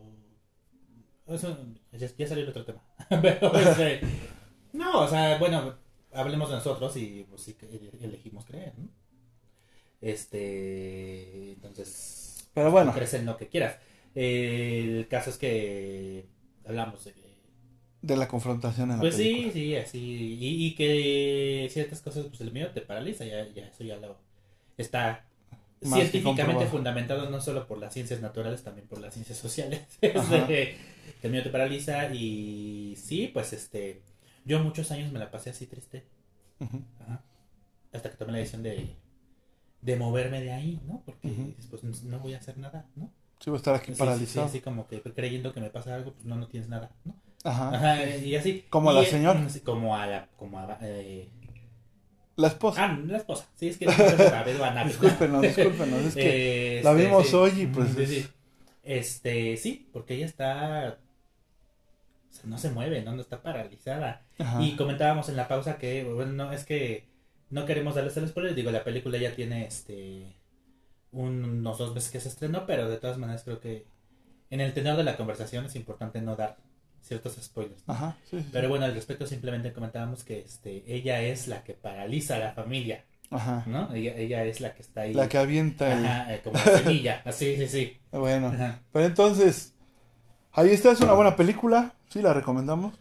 Eso ya, ya salió el otro tema. [laughs] Pero este, [laughs] No, o sea, bueno, hablemos de nosotros y pues sí que elegimos creer, ¿no? Este. Entonces. Pero bueno, Crees en lo que quieras. Eh, el caso es que hablamos de de la confrontación en la Pues sí, película. sí, así. Y, y que ciertas cosas, pues el miedo te paraliza, ya, ya eso ya lo está Más científicamente fundamentado no solo por las ciencias naturales, también por las ciencias sociales. [laughs] Este, el miedo te paraliza y sí, pues este, yo muchos años me la pasé así triste, Ujú. ajá, hasta que tomé la decisión de, de moverme de ahí, ¿no? Porque Ujú. después no voy a hacer nada, ¿no? Sí, voy a estar aquí Sí, paralizado. así como que creyendo que me pasa algo, pues no, no tienes nada, ¿no? Ajá. Ajá, y así. Como Y, la señora. Como a la. Como a, eh, La esposa. ah, la esposa. Sí, es que no me la veo a discúlpenos, discúlpenos. Es que [laughs] Este, la vimos sí. hoy y pues Sí, es- sí. Este, sí, porque ella está. O sea, no se mueve, ¿no? No está paralizada. Ajá. Y comentábamos en la pausa que, bueno, no, es que no queremos darles el spoiler. Digo, la película ya tiene este. Unos dos meses que se estrenó, pero de todas maneras creo que en el tenor de la conversación es importante no dar ciertos spoilers. ¿no? Ajá, sí, sí, sí. Pero bueno, al respecto simplemente comentábamos que este, ella es la que paraliza a la familia, Ajá. ¿no? Ella, ella es la que está ahí. La que avienta el... Ajá, eh, como la semilla, [laughs] así, sí, sí. Bueno, Ajá. pero entonces, ahí está, es una buena película, sí, la recomendamos.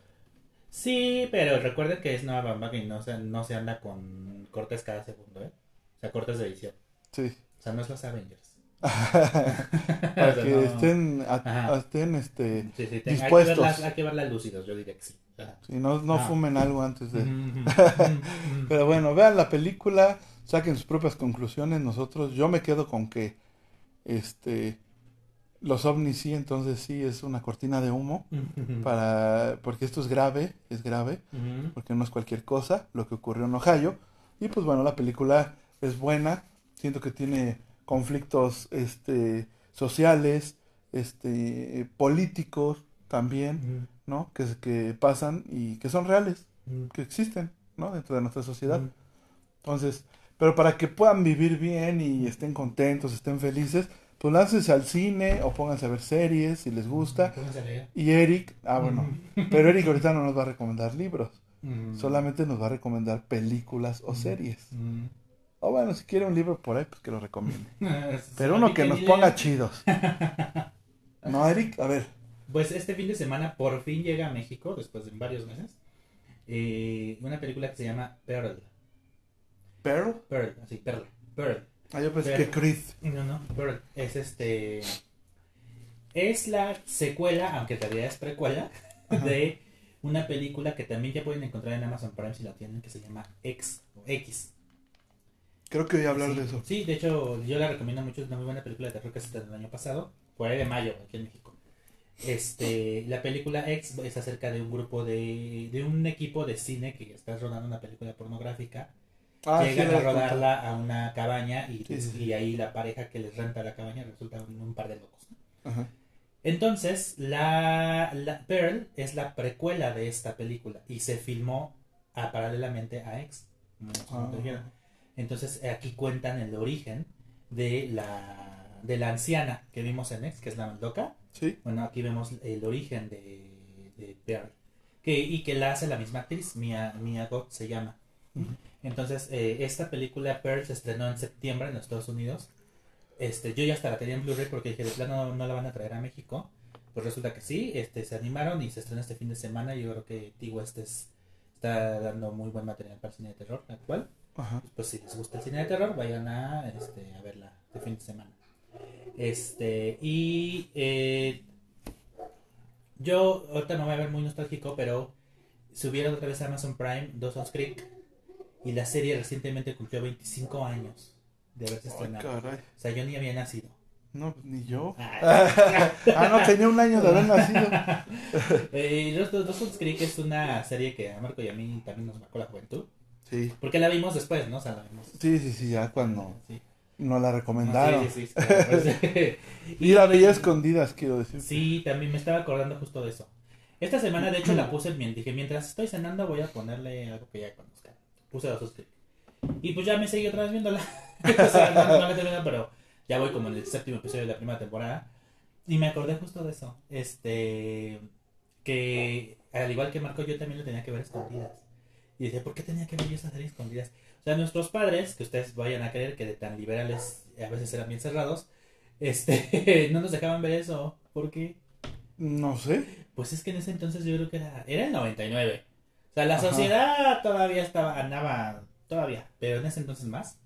Sí, pero recuerden que es Nueva Bamba y no se, no se anda con cortes cada segundo, ¿eh? O sea, cortes de edición. Sí. O sea, no es los Avengers. [laughs] Para que [laughs] no- estén, a- estén, este, Sí, sí, te- hay, que dispuestos. verlas, hay que verlas lúcidos, yo diría que sí. Si no, no Ah. fumen algo antes de... [laughs] Pero bueno, vean la película, saquen sus propias conclusiones. Nosotros, yo me quedo con que, este, los ovnis sí, entonces sí es una cortina de humo para, porque esto es grave, es grave, porque no es cualquier cosa lo que ocurrió en Ohio. Y pues bueno, la película es buena, siento que tiene conflictos, este, sociales, este, políticos también. ¿no? Que, que pasan y que son reales, que existen, ¿no? Dentro de nuestra sociedad. Entonces, pero para que puedan vivir bien y estén contentos, estén felices, pues láncense al cine o pónganse a ver series si les gusta. Pónganse a leer. Y Eric, ah bueno, pero Eric ahorita no nos va a recomendar libros, Ujú. solamente nos va a recomendar películas o series. Ujú. O bueno, si quiere un libro por ahí, pues que lo recomiende. [laughs] Sí, Pero uno que nos ponga chidos. [laughs] No, Eric, a ver. Pues este fin de semana por fin llega a México, después de varios meses, eh, una película que se llama Pearl. Pearl. Pearl, así, Perla. Pearl. Ah, yo pensé que Chris. No, no, Pearl. Es este... Es la secuela, aunque realidad es precuela, Ajá. de una película que también ya pueden encontrar en Amazon Prime si la tienen, que se llama X o X. Creo que voy a hablar sí, de eso. Sí, de hecho, yo la recomiendo mucho. Es una muy buena película de terror que se estrenó el año pasado, por ahí de mayo, aquí en México. Este, la película X es acerca de un grupo de, de un equipo de cine que está rodando una película pornográfica. Ah, Llegan a rodarla a una cabaña y, Sí, y ahí la pareja que les renta la cabaña resulta un, un par de locos. ¿no? Ajá. Entonces, la, la Pearl es la precuela de esta película y se filmó a- paralelamente a X. Ah. Entonces, aquí cuentan el origen de la, de la anciana que vimos en X, que es la loca. Sí. Bueno, aquí vemos el origen de, de Pearl. Que, y que la hace la misma actriz, Mia, Mia Goth se llama. Entonces, eh, esta película Pearl se estrenó en septiembre en los Estados Unidos. Este, yo ya hasta la tenía en Blu-ray porque dije, de plano no, no la van a traer a México. Pues resulta que sí, este, se animaron y se estrenó este fin de semana. Yo creo que Tigo este es- está dando muy buen material para el cine de terror actual. Ajá. Pues si les gusta el cine de terror, vayan a, este, a verla de fin de semana. Este, y eh, yo ahorita me voy a ver muy nostálgico, pero subieron otra vez a Amazon Prime Dawson's Creek y la serie recientemente cumplió 25 años de haberse Ay, estrenado. caray. O sea, yo ni había nacido. No, pues, ni yo. Ah, [laughs] ah, no, tenía un año de haber nacido. [laughs] eh, Daw- Daw- Dawson's Creek es una serie que a Marco y a mí también nos marcó la juventud. Sí. Porque la vimos después, ¿no? O sea, la vimos. Sí, sí, sí, ya cuando Sí. nos la recomendaron. Sí, sí, sí, claro, pues, [laughs] Y la veía escondidas, quiero decir. Sí, también me estaba acordando justo de eso. Esta semana, de hecho, la puse. Dije, mientras estoy cenando voy a ponerle algo que ya conozcan. Puse Dawson's Creek. Y pues ya me seguí otra vez viéndola. [laughs] o sea, no, no la he terminado, pero ya voy como en el séptimo episodio de la primera temporada. Y me acordé justo de eso. Este... Que al igual que Marco, yo también lo tenía que ver a escondidas. Y dije, ¿por qué tenía que ver yo esa serie a escondidas? O sea, nuestros padres, que ustedes vayan a creer que de tan liberales a veces eran bien cerrados, este, [laughs] no nos dejaban ver eso. ¿Por qué? No sé. Pues es que en ese entonces yo creo que era, era el 99. O sea, la Ajá. sociedad todavía estaba, andaba, todavía, pero en ese entonces más,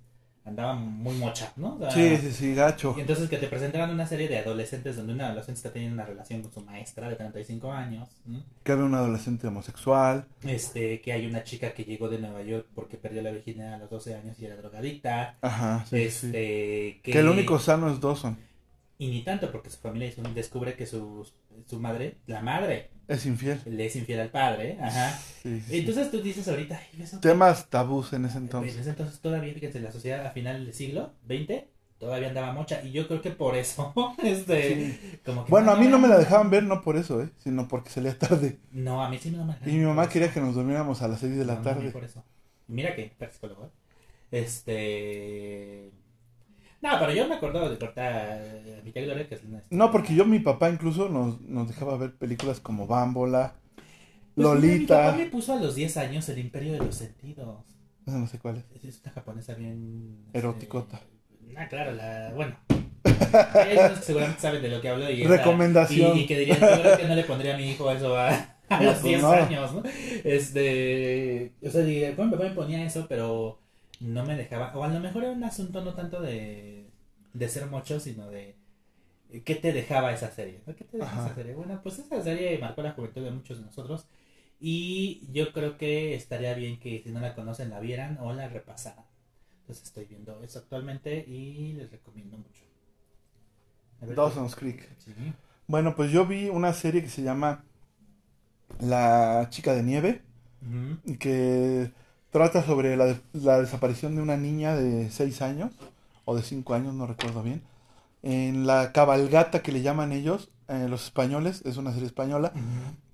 andaba muy mocha, ¿no? O sea, Sí, sí, sí, gacho. Y entonces que te presentaran una serie de adolescentes donde un adolescente está teniendo una relación con su maestra de 35 años, ¿no? Que había un adolescente homosexual. este, que hay una chica que llegó de Nueva York porque perdió la virginidad a los 12 años y era drogadicta, Ajá, sí, sí, sí. este, Que el único sano es Dawson. Y ni tanto porque su familia descubre que su, su madre, la madre, Es infiel. le es infiel al padre, ajá. Sí. Entonces tú dices ahorita. Temas tabús en ese En entonces. ese entonces todavía, fíjense, la sociedad a final del siglo XX todavía andaba mocha y yo creo que por eso, [laughs] este, como que Bueno, a mí no me la dejaban ver, no por eso, ¿eh? Sino porque salía tarde. No, a mí sí no me la Y mi mamá quería que nos durmiéramos a las 6 de la No, no, tarde. por eso. Mira que, psicólogo, ¿eh? Este... No, pero yo me acuerdo de cortar a mi tía Gloria, que es una... No, porque yo, mi papá incluso nos, nos dejaba ver películas como Bámbola, Pues, mira, Mi Lolita. papá me puso a los 10 años el Imperio de los Sentidos. No sé cuál es. Es una japonesa bien... este, Eroticota. Ah, claro, la... Bueno. [laughs] Que seguramente saben de lo que hablo y... esa- Recomendación. Y, y que dirían, yo creo que no le pondría a mi hijo eso a, a No, los pues 10 no. años, ¿no? Este... O sea, diría, bueno, mi papá me ponía eso, pero no me dejaba... O a lo mejor era un asunto no tanto de, de ser mocho, sino de... ¿Qué te dejaba esa serie? ¿Qué te deja Ajá. esa serie? Bueno, pues esa serie marcó la juventud de muchos de nosotros. Y yo creo que estaría bien que si no la conocen la vieran o la repasaran. Entonces estoy viendo eso actualmente y les recomiendo mucho. Dawson's Creek. Sí. Bueno, pues yo vi una serie que se llama La chica de nieve, y que trata sobre la, la desaparición de una niña de 6 años, o de 5 años, no recuerdo bien, en la cabalgata que le llaman ellos, eh, los españoles, es una serie española,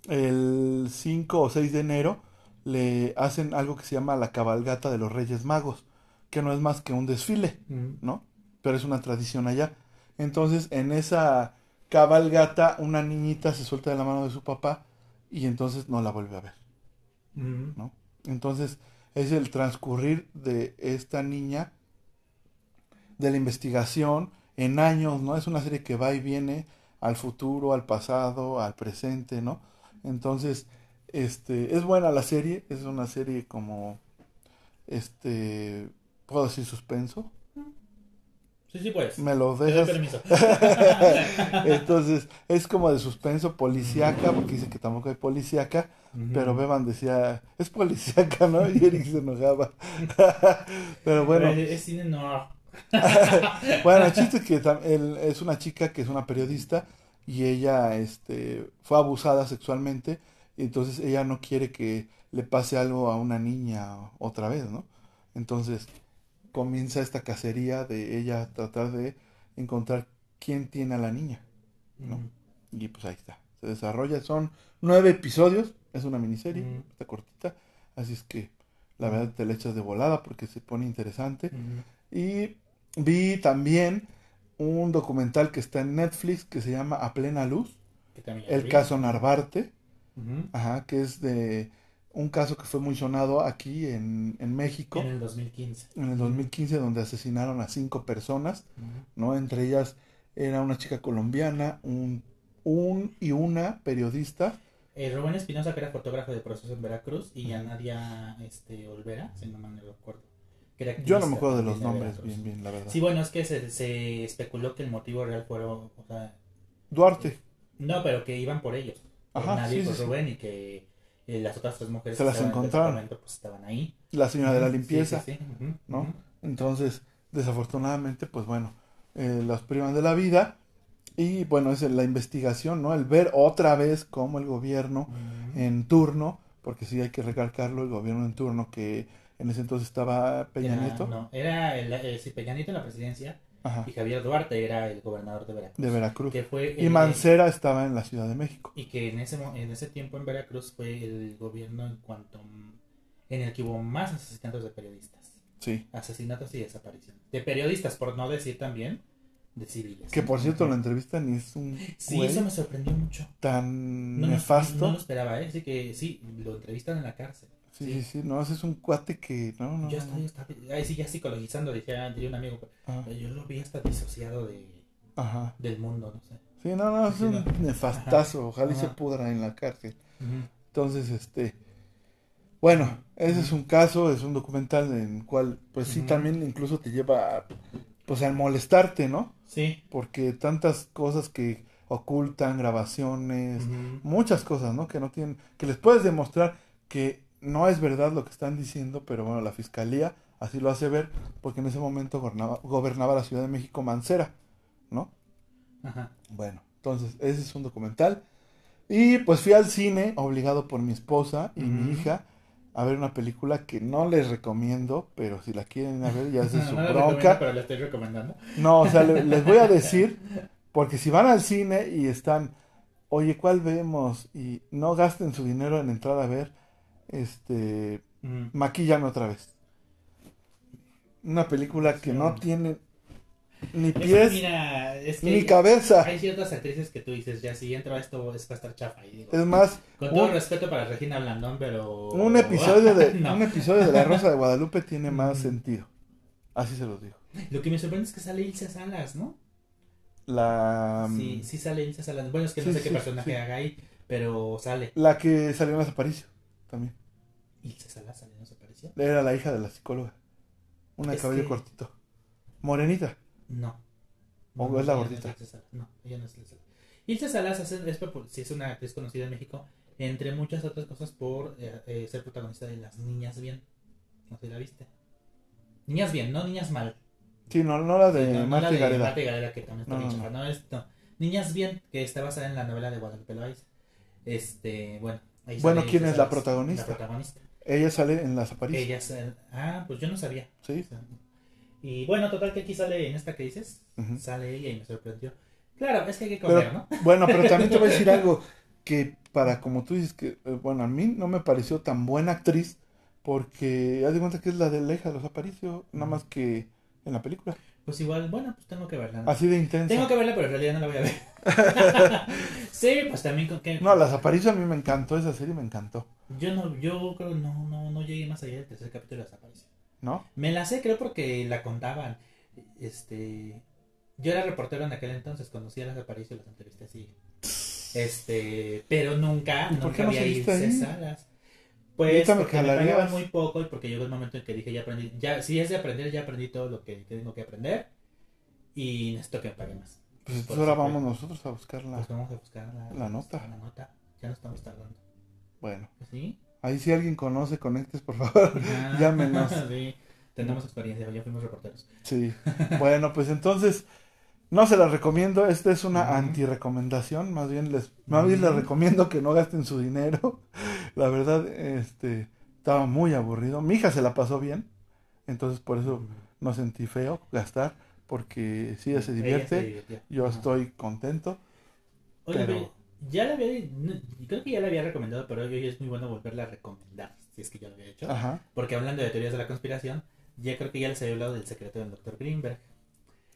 el 5 o 6 de enero le hacen algo que se llama la cabalgata de los Reyes Magos, que no es más que un desfile. ¿no? Pero es una tradición allá. Entonces, en esa cabalgata, una niñita se suelta de la mano de su papá y entonces no la vuelve a ver. ¿no? Entonces, es el transcurrir de esta niña, de la investigación, en años, ¿no? Es una serie que va y viene al futuro, al pasado, al presente, ¿no? Entonces, este, es buena la serie, es una serie como, este, puedo decir suspenso, Sí, sí, pues. me lo dejas. permiso. [laughs] Entonces, es como de suspenso policíaca, porque dice que tampoco hay policíaca, pero Beban decía, es policíaca, ¿no? Y Eric se enojaba. [laughs] pero bueno, Es, es cine noir. [laughs] bueno, el chiste es que él- es una chica que es una periodista y ella este, fue abusada sexualmente y entonces ella no quiere que le pase algo a una niña otra vez, ¿no? Entonces comienza esta cacería de ella tratar de encontrar quién tiene a la niña. No. Y pues ahí está. Se desarrolla. Son nueve episodios. Es una miniserie. Está cortita. Así es que la verdad te la echas de volada porque se pone interesante. Y vi también un documental que está en Netflix que se llama A Plena Luz. El vi. caso Narvarte. Ajá, que es de un caso que fue muy sonado aquí en, en México. En el 2015. En el 2015 donde asesinaron a cinco personas. ¿no? Entre ellas era una chica colombiana, un, un y una periodista. Eh, Rubén Espinosa, que era fotógrafo de proceso en Veracruz, y ya Nadia este, Olvera, si no no recuerdo. Yo no me acuerdo de los nombres Veracruz. bien, bien, la verdad. Sí, bueno, es que se, se especuló que el motivo real o sea, Duarte. no, pero que iban por ellos. Por Ajá, sí, por sí, sí. Rubén y que eh, las otras tres mujeres Se que las en encontraron. pues estaban ahí. La señora de la Sí, limpieza, sí, ¿no? Entonces, desafortunadamente, pues bueno, eh, las privan de la vida. Y bueno, es la investigación, ¿no? El ver otra vez cómo el gobierno en turno, porque sí hay que recalcarlo, el gobierno en turno que en ese entonces estaba Peña Era- Nieto, No, era el, eh, Peña Nieto en la presidencia ajá, y Javier Duarte era el gobernador de Veracruz. de Veracruz. Que fue Y el- Mancera estaba en la Ciudad de México. Y que en ese, en ese tiempo en Veracruz fue el gobierno en cuanto en el que hubo más asesinatos de periodistas. Sí. Asesinatos y desapariciones. De periodistas, por no decir también de civiles. Que por cierto, la entrevista ni es un Sí, eso me sorprendió mucho. tan No, no- nefasto. No, lo esperaba, ¿eh? Así que sí, lo entrevistan en la cárcel. Sí, sí, sí, no, ese es un cuate que no, no. Yo no. yo estaba, ahí sí ya psicologizando, decía, diría un amigo, Ah, yo lo vi hasta disociado de, Ajá. del mundo, no sé. Sí, no, no, es Sí, un no. nefastazo. Ojalá y se Ajá. pudra en la cárcel. Entonces, este, bueno, ese es un caso, es un documental en el cual, pues sí, también incluso te lleva, a, pues, a molestarte, ¿no? Sí. Porque tantas cosas que ocultan, grabaciones, muchas cosas, ¿no? Que no tienen, que les puedes demostrar que no es verdad lo que están diciendo, pero bueno, la fiscalía así lo hace ver, porque en ese momento gobernaba, gobernaba la Ciudad de México Mancera, ¿no? Ajá. Bueno, entonces ese es un documental. Y pues fui al cine, obligado por mi esposa y mi hija, a ver una película que no les recomiendo, pero si la quieren a ver ya es [laughs] su No bronca. pero la estoy recomendando. No, o sea, le- les voy a [laughs] decir, porque si van al cine y están, oye, ¿cuál vemos? Y no gasten su dinero en entrada a ver, este, Ujú. maquillame otra vez. Una película que no tiene ni pies mira, es que ni hay- cabeza. Hay ciertas actrices que tú dices, ya si entro a esto es va a estar chafa. Y digo, Es más, con todo respeto para Regina Blandón, pero... un episodio de [laughs] No. un episodio de La Rosa de Guadalupe tiene [laughs] más Mm. sentido. Así se los digo. Lo que me sorprende es que sale Ilse Salas, ¿no? La Sí, sí sale Ilse Salas. Bueno, es que no Sí, sé qué sí, personaje sí. haga ahí, pero sale. la que salió en las Aparicio también. Ilse Salas sale, ¿no se apareció? Era la hija de la psicóloga. Una de cabello que- cortito. Morenita. No. ¿O No, es la no gordita? No, ella no es Ilse Salas. Ilse Salas hace- es, sí es una actriz conocida en México, entre muchas otras cosas por eh, eh, ser protagonista de Las Niñas Bien. No sé si la viste. Niñas Bien, no Niñas Mal. Sí, no, no la de Sí, no, no Marta la de Gareda. Marta y Gareda, que también está No, bien no, no, es- no. Niñas Bien, que está basada en la novela de Guadalupe Loaiza. Este, bueno. ahí Bueno, ¿quién es la protagonista? La protagonista. Ella sale en las Aparicio. Ella Ah, pues yo no sabía. Sí. Y bueno, total que aquí sale en esta que dices, sale ella y me sorprendió. Claro, es que hay que comer, Pero, ¿no? [laughs] bueno, pero también te voy a decir algo que para como tú dices que eh, bueno, a mí no me pareció tan buena actriz porque haz de cuenta que es la de la hija de los Aparicio, nada más que en la película. Pues igual, bueno, pues tengo que verla. ¿no? Así de intensa. Tengo que verla, pero en realidad no la voy a ver. [laughs] sí, pues también con que... No, las Aparicio a mí me encantó, esa serie me encantó, Yo no, yo creo no, no, no llegué más allá del tercer capítulo de Desapareció. ¿no? Me la sé, creo, porque la contaban. Este. Yo era reportero en aquel entonces, conocía las Aparicio y las entrevisté así. Este. Pero nunca, ¿Y nunca había ahí? salas. Pues me porque me jalarías. pagaban muy poco y porque llegó el momento en que dije, ya aprendí, ya, si es de aprender, ya aprendí todo lo que tengo que aprender y necesito que me paguen más. Pues entonces ahora vamos nosotros a buscar la Pues vamos a buscar la, La nota. La nota. Ya no estamos tardando. bueno, ¿Sí? ahí si alguien conoce conectes, por favor. [laughs] Ah, [laughs] Llámenos. [laughs] sí, tenemos experiencia, ya fuimos reporteros. Sí. Bueno, pues entonces no se las recomiendo. Esta es una anti-recomendación. Más bien les, más bien les recomiendo que no gasten su dinero. [laughs] La verdad, este, estaba muy aburrido. Mi hija se la pasó bien. Entonces por eso no sentí feo gastar. Porque si ella se Ella divierte, yo estoy contento. Oye, pero- ya la había, creo que ya la había recomendado, pero hoy es muy bueno volverla a recomendar, si es que ya lo había hecho. Ajá. Porque hablando de teorías de la conspiración, ya creo que ya les había hablado del secreto del doctor Greenberg.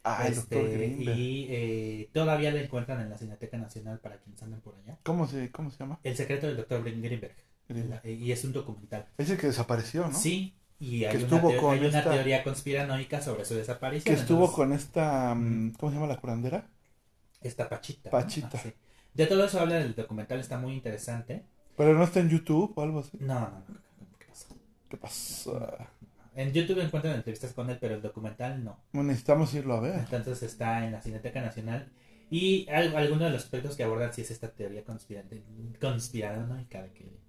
Ah, el Este, doctor y eh, todavía la encuentran en la Cineteca Nacional para quienes anden por allá. ¿Cómo se, cómo se llama? El secreto del doctor Greenberg. Greenberg. La- y es un documental. Ese que desapareció, ¿no? Sí, y hay, Que una, estuvo con hay una esta- teoría conspiranoica sobre su desaparición. Que estuvo entonces, con esta, mm, ¿cómo se llama la curandera? Esta Pachita. ¿no? Pachita. Ah, sí. De todo eso habla del documental, está muy interesante. Pero no está en YouTube o algo así. No, no, no. ¿Qué pasa? ¿Qué pasa? En YouTube encuentran entrevistas con él, pero el documental no. Bueno, necesitamos irlo a ver. Entonces está en la Cineteca Nacional. Y al- algunos de los aspectos que abordan sí es esta teoría conspirante, conspiranoica de que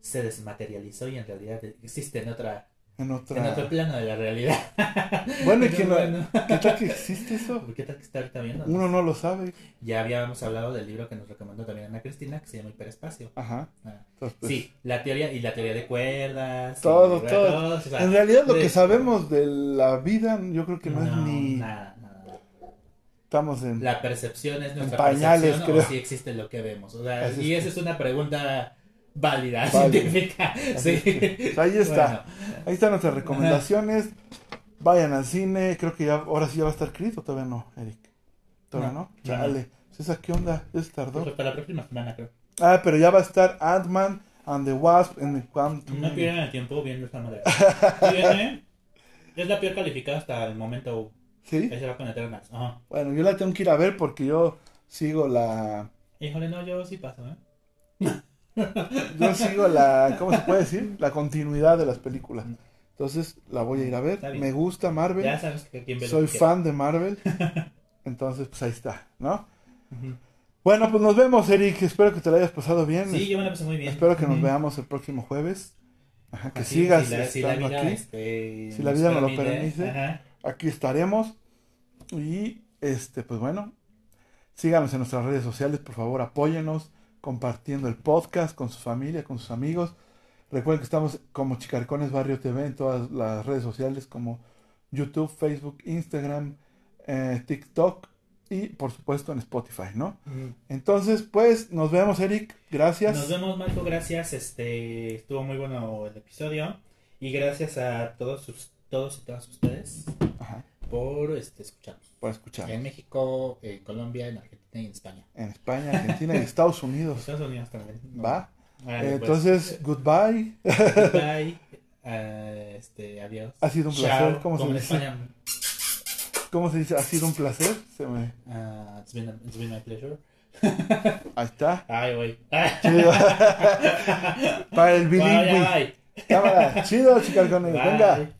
se desmaterializó y en realidad existe en otra En en otro plano de la realidad. [laughs] Bueno, y que no- bueno. ¿Qué tal que existe eso? [laughs] ¿Qué tal que está ahorita viendo? Uno no lo sabe. Ya habíamos hablado del libro que nos recomendó también Ana Cristina, que se llama Hiperespacio. Ajá. Ah, Entonces, pues, Sí, la teoría y la teoría de cuerdas. Todo, todo. o sea, En realidad lo que sabemos de la vida, yo creo que no, es ni... Nada, nada. Estamos en... La percepción es nuestra pañales, percepción creo. o si existe lo que vemos. O sea, y es. esa es una pregunta válida, [laughs] Válida. científica. Sí. que, pues, ahí está. Bueno, Ahí están nuestras recomendaciones. Vayan al cine. Creo que ya ahora sí ya va a estar Creed o todavía no, Eric. Todavía no. Chale. César, ¿qué onda? Ya se tardó. pues para la próxima semana, creo. Ah, pero ya va a estar Ant-Man and the Wasp en el Quantum. No pierdan el tiempo viendo esta madre. Viene- es la peor calificada hasta el momento. ¿Sí? Ahí se va con Eternals. Ajá. Bueno, yo la tengo que ir a ver porque yo sigo la... Híjole, no, yo sí paso, ¿eh? [laughs] Yo sigo la... ¿Cómo se puede decir? La continuidad de las películas. Entonces la voy a ir a ver. Me gusta Marvel. Ya sabes que quién Soy fan de Marvel. [laughs] Entonces, pues ahí está, ¿no? Ujú. Bueno, pues nos vemos, Eric. Espero que te lo hayas pasado bien. Sí, yo me la pasé muy bien. Espero que nos veamos el próximo jueves. Ajá, que Así, sigas si la, si la estando vida, aquí. este, Si la vida nos lo permite, permite. Ajá. Aquí estaremos. Y este, pues bueno, síganos en nuestras redes sociales, por favor, apóyenos compartiendo el podcast con su familia, con sus amigos. Recuerden que estamos como Chicarcones Barrio TV en todas las redes sociales como YouTube, Facebook, Instagram, eh, TikTok y por supuesto en Spotify, ¿no? Entonces, pues nos vemos, Eric. Gracias. Nos vemos, Marco. Gracias. Este estuvo muy bueno el episodio. Y gracias a todos sus, todos y todas ustedes Ajá, por este, escucharnos. por escuchar. En México, en Colombia, en Argentina en España. En España, Argentina y Estados Unidos. [laughs] Estados Unidos también. ¿Va? Vale, Eh, pues, Entonces, goodbye. Bye. Ah, este, adiós. Ha sido un placer. ¿Cómo se Como en dice? España. ¿Cómo se dice? Ha sido un placer. Se me... ah, it's, been a- it's been my pleasure. Ahí está. Ay, güey. Chido. [laughs] Para el bilingüe. bye. Cámara. Chido, chicas con Bye. Venga.